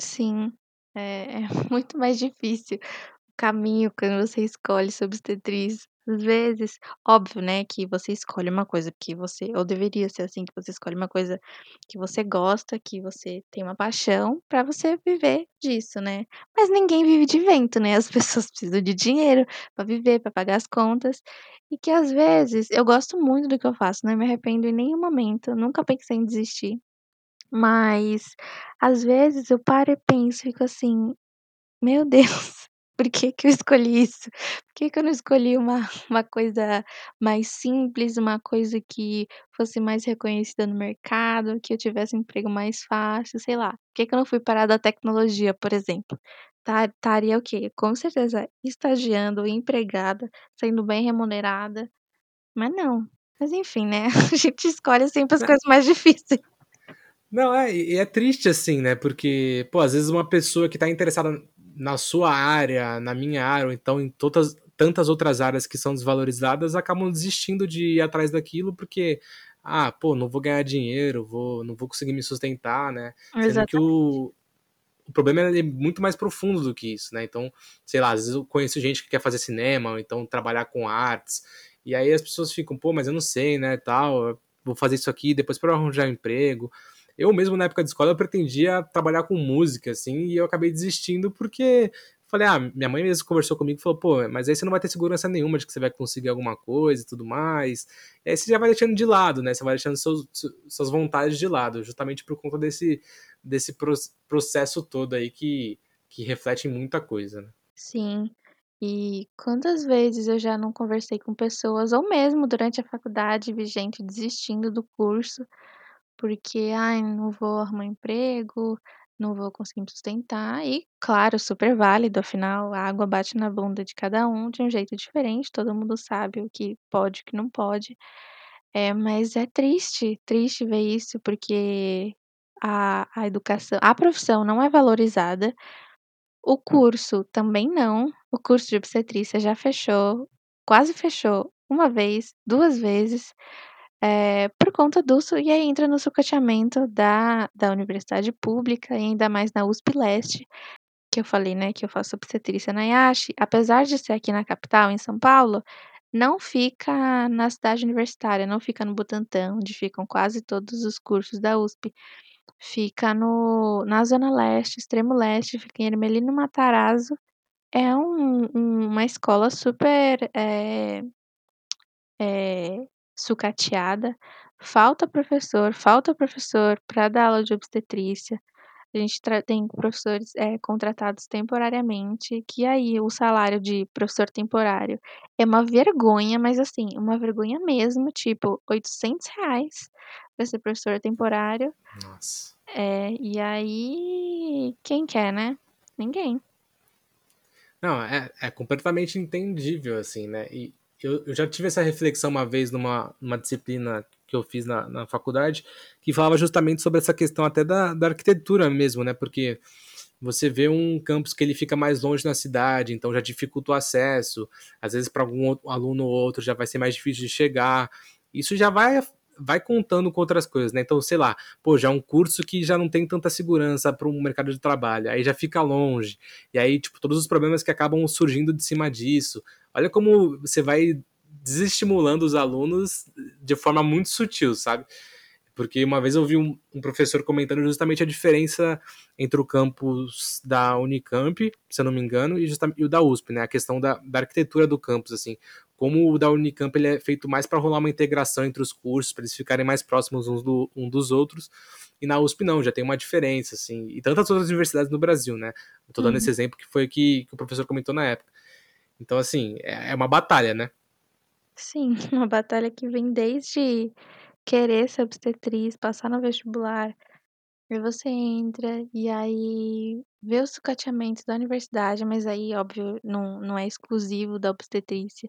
Sim, é, é muito mais difícil caminho quando você escolhe ser obstetriz. Às vezes, óbvio, né, que você escolhe uma coisa que você ou deveria ser assim, que você escolhe uma coisa que você gosta, que você tem uma paixão para você viver disso, né. Mas ninguém vive de vento, né, as pessoas precisam de dinheiro para viver, para pagar as contas, e que às vezes eu gosto muito do que eu faço, não me arrependo em nenhum momento, nunca pensei em desistir. Mas, às vezes eu paro e penso, fico assim: "Meu Deus, por que que eu escolhi isso? Por que que eu não escolhi uma uma coisa mais simples, uma coisa que fosse mais reconhecida no mercado, que eu tivesse um emprego mais fácil, sei lá. Por que que eu não fui parar da tecnologia, por exemplo? Estaria o quê? Com certeza estagiando, empregada, sendo bem remunerada, mas não. Mas enfim, né, a gente escolhe sempre as coisas mais difíceis. Não, é, e é triste assim, né, porque, pô, às vezes uma pessoa que tá interessada na sua área, na minha área, ou então em todas, tantas outras áreas que são desvalorizadas, acabam desistindo de ir atrás daquilo porque, ah, pô, não vou ganhar dinheiro, vou, não vou conseguir me sustentar, né? Exatamente. Sendo que o, o problema é muito mais profundo do que isso, né? Então, sei lá, às vezes eu conheço gente que quer fazer cinema, ou então trabalhar com artes, e aí as pessoas ficam, pô, mas eu não sei, né, tal, vou fazer isso aqui, depois para arranjar um emprego. Eu mesmo, na época de escola, eu pretendia trabalhar com música, assim, e eu acabei desistindo porque falei, ah, minha mãe mesmo conversou comigo e falou, pô, mas aí você não vai ter segurança nenhuma de que você vai conseguir alguma coisa e tudo mais. E aí você já vai deixando de lado, né? Você vai deixando seus, suas vontades de lado, justamente por conta desse, desse processo todo aí que, que reflete em muita coisa, né? Sim. E quantas vezes eu já não conversei com pessoas, ou mesmo durante a faculdade, vi gente desistindo do curso porque, ai, não vou arrumar emprego, não vou conseguir me sustentar. E, claro, super válido, afinal, a água bate na bunda de cada um de um jeito diferente, todo mundo sabe o que pode e o que não pode. É, mas é triste, triste ver isso, porque a, a educação, a profissão não é valorizada, o curso também não. O curso de obstetrícia já fechou, quase fechou uma vez, duas vezes. É, por conta do e aí entra no sucateamento da da universidade pública e ainda mais na USP Leste, que eu falei, né, que eu faço obstetrícia na IASH, apesar de ser aqui na capital, em São Paulo, não fica na cidade universitária, não fica no Butantã, onde ficam quase todos os cursos da USP. Fica no na zona leste, extremo leste, fica em Ermelino Matarazzo. É um um uma escola super, eh eh sucateada, falta professor, falta professor para dar aula de obstetrícia. A gente tem professores, é, contratados temporariamente, que aí o salário de professor temporário é uma vergonha, mas assim, uma vergonha mesmo, tipo, oitocentos reais para ser professor temporário. Nossa. É, e aí, quem quer, né? Ninguém. Não, é, é completamente entendível, assim, né? E, eu, eu já tive essa reflexão uma vez numa, numa disciplina que eu fiz na, na faculdade, que falava justamente sobre essa questão até da, da arquitetura mesmo, né? Porque você vê um campus que ele fica mais longe na cidade, então já dificulta o acesso, às vezes para algum aluno ou outro já vai ser mais difícil de chegar. Isso já vai vai contando com outras coisas, né? Então, sei lá, pô, já é um curso que já não tem tanta segurança para um mercado de trabalho, aí já fica longe, e aí, tipo, todos os problemas que acabam surgindo de cima disso. Olha como você vai desestimulando os alunos de forma muito sutil, sabe? porque uma vez eu vi um, um, professor comentando justamente a diferença entre o campus da Unicamp, se eu não me engano, e, e o da USP, né? A questão da, da arquitetura do campus, assim. Como o da Unicamp ele é feito mais para rolar uma integração entre os cursos, para eles ficarem mais próximos uns do, um dos outros, e na USP não, já tem uma diferença, assim, e tantas outras universidades no Brasil, né? Tô dando uhum. esse exemplo que foi o que, que o professor comentou na época. Então, assim, é, é uma batalha, né? Sim, uma batalha que vem desde querer ser obstetriz, passar no vestibular, aí você entra e aí vê os sucateamentos da universidade, mas aí, óbvio, não, não é exclusivo da obstetrícia,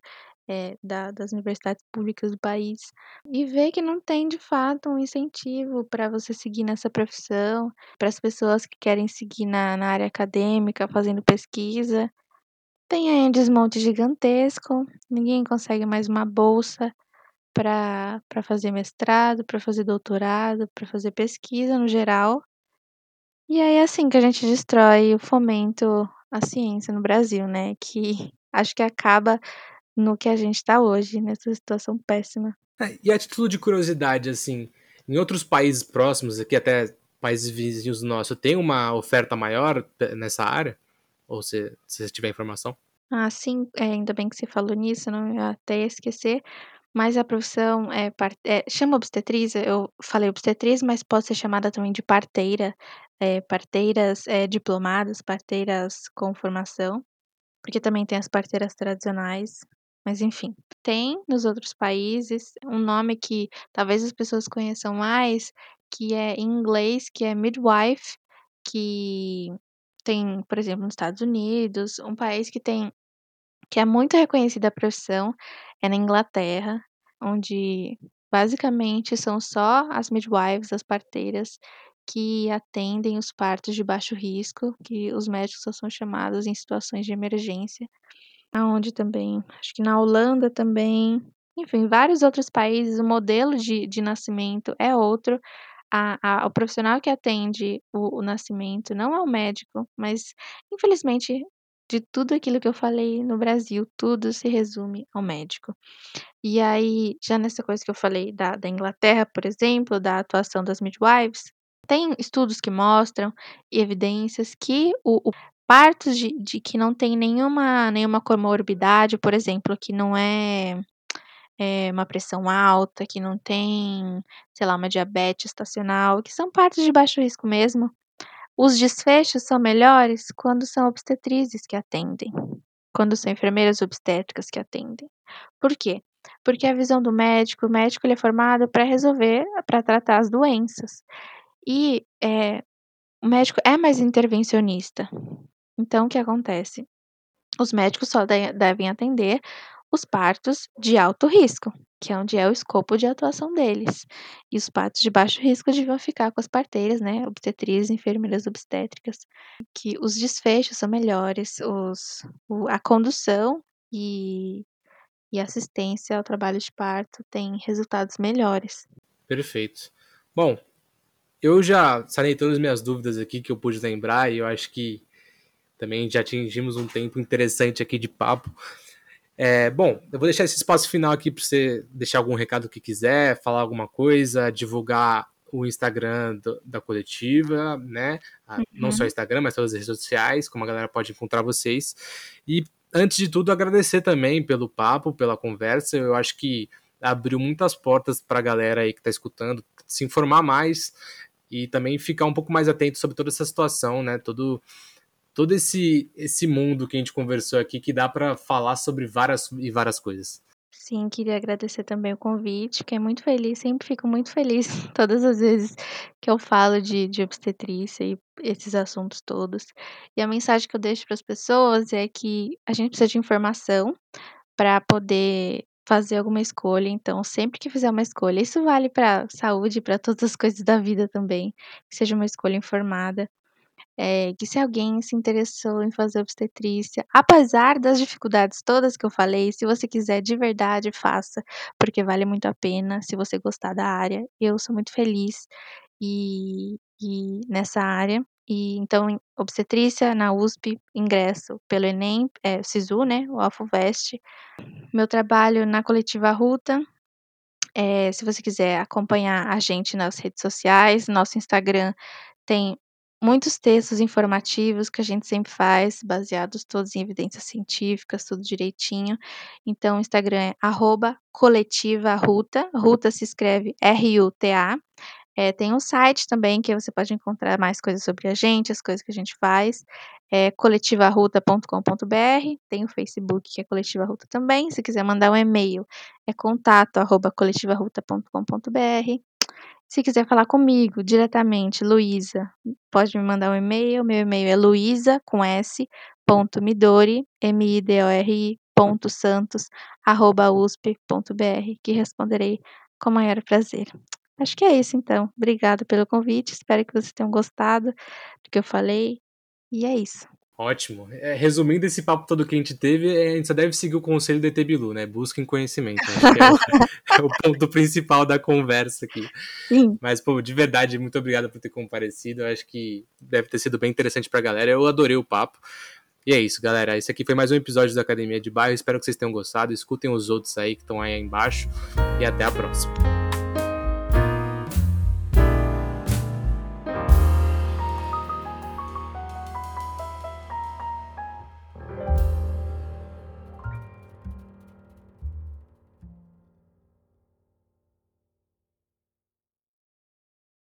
é da, das universidades públicas do país, e vê que não tem de fato um incentivo para você seguir nessa profissão, para as pessoas que querem seguir na, na área acadêmica, fazendo pesquisa. Tem aí um desmonte gigantesco, ninguém consegue mais uma bolsa para fazer mestrado, para fazer doutorado, para fazer pesquisa no geral. E aí é assim que a gente destrói o fomento à ciência no Brasil, né? Que acho que acaba no que a gente está hoje, nessa situação péssima. É, e a título de curiosidade, assim, em outros países próximos, aqui até países vizinhos nossos, tem uma oferta maior nessa área? Ou se, se você tiver informação? Ah, sim, é, ainda bem que você falou nisso, não ia até esquecer. Mas a profissão é, é chama obstetriz, eu falei obstetriz, mas pode ser chamada também de parteira, é, parteiras é, diplomadas, parteiras com formação, porque também tem as parteiras tradicionais, mas enfim. Tem nos outros países um nome que talvez as pessoas conheçam mais, que é em inglês, que é midwife, que tem, por exemplo, nos Estados Unidos, um país que tem que é muito reconhecida a profissão, é na Inglaterra, onde basicamente são só as midwives, as parteiras, que atendem os partos de baixo risco, que os médicos só são chamados em situações de emergência. Aonde também, acho que na Holanda também, enfim, vários outros países, o modelo de, de nascimento é outro. A, a, o profissional que atende o, o nascimento não é o médico, mas infelizmente de tudo aquilo que eu falei no Brasil, tudo se resume ao médico. E aí, já nessa coisa que eu falei da, da Inglaterra, por exemplo, da atuação das midwives, tem estudos que mostram e evidências que o, o partos de, de, que não tem nenhuma, nenhuma comorbidade, por exemplo, que não é, é, uma pressão alta, que não tem, sei lá, uma diabetes estacional, que são partos de baixo risco mesmo, os desfechos são melhores quando são obstetrizes que atendem, quando são enfermeiras obstétricas que atendem. Por quê? Porque a visão do médico, o médico ele é formado para resolver, para tratar as doenças. E é, o médico é mais intervencionista. Então, o que acontece? Os médicos só devem atender os partos de alto risco, que é onde é o escopo de atuação deles. E os partos de baixo risco deviam ficar com as parteiras, né, obstetrizes, enfermeiras obstétricas, que os desfechos são melhores, os, a condução e, e assistência ao trabalho de parto tem resultados melhores. Perfeito. Bom, eu já sanei todas as minhas dúvidas aqui que eu pude lembrar e eu acho que também já atingimos um tempo interessante aqui de papo. É, bom, eu vou deixar esse espaço final aqui para você deixar algum recado que quiser, falar alguma coisa, divulgar o Instagram do, da coletiva, né? Uhum. Não só o Instagram, mas todas as redes sociais, como a galera pode encontrar vocês. E antes de tudo, agradecer também pelo papo, pela conversa. Eu acho que abriu muitas portas para a galera aí que está escutando se informar mais e também ficar um pouco mais atento sobre toda essa situação, né? Todo todo esse esse mundo que a gente conversou aqui que dá para falar sobre várias e várias coisas. Sim, queria agradecer também o convite, que é muito feliz, sempre fico muito feliz todas as vezes que eu falo de, de obstetrícia e esses assuntos todos. E a mensagem que eu deixo para as pessoas é que a gente precisa de informação para poder fazer alguma escolha. Então, sempre que fizer uma escolha, isso vale para saúde, para todas as coisas da vida também, que seja uma escolha informada é, que se alguém se interessou em fazer obstetrícia, apesar das dificuldades todas que eu falei, se você quiser de verdade, faça, porque vale muito a pena se você gostar da área. Eu sou muito feliz e, e nessa área. E então, obstetrícia na USP, ingresso pelo Enem, é, SISU, né, o Alfoveste. Meu trabalho na coletiva Ruta, É, se você quiser acompanhar a gente nas redes sociais, nosso Instagram tem muitos textos informativos que a gente sempre faz, baseados todos em evidências científicas, tudo direitinho. Então, o Instagram é arroba coletiva ruta, ruta se escreve R-U-T-A. É, tem um site também que você pode encontrar mais coisas sobre a gente, as coisas que a gente faz, é coletivaruta.com.br, tem o Facebook que é Coletiva Ruta também, se quiser mandar um e-mail é contato arroba coletivaruta.com.br, se quiser falar comigo diretamente, Luísa, pode me mandar um e-mail, meu e-mail é luísa, com s, ponto midori, m-i-d-o-r-i, ponto santos, arroba usp.br, que responderei com maior prazer. Acho que é isso então. Obrigada pelo convite. Espero que vocês tenham gostado do que eu falei. E é isso. Ótimo. É, resumindo esse papo todo que a gente teve, é, a gente só deve seguir o conselho do ET Bilu, né? Busquem conhecimento. Que é o, é o, ponto principal da conversa aqui. Sim. Mas, pô, de verdade, muito obrigado por ter comparecido. Eu acho que deve ter sido bem interessante pra galera. Eu adorei o papo. E é isso, galera. Esse aqui foi mais um episódio da Academia de Bairro. Espero que vocês tenham gostado. Escutem os outros aí que estão aí embaixo. E até a próxima.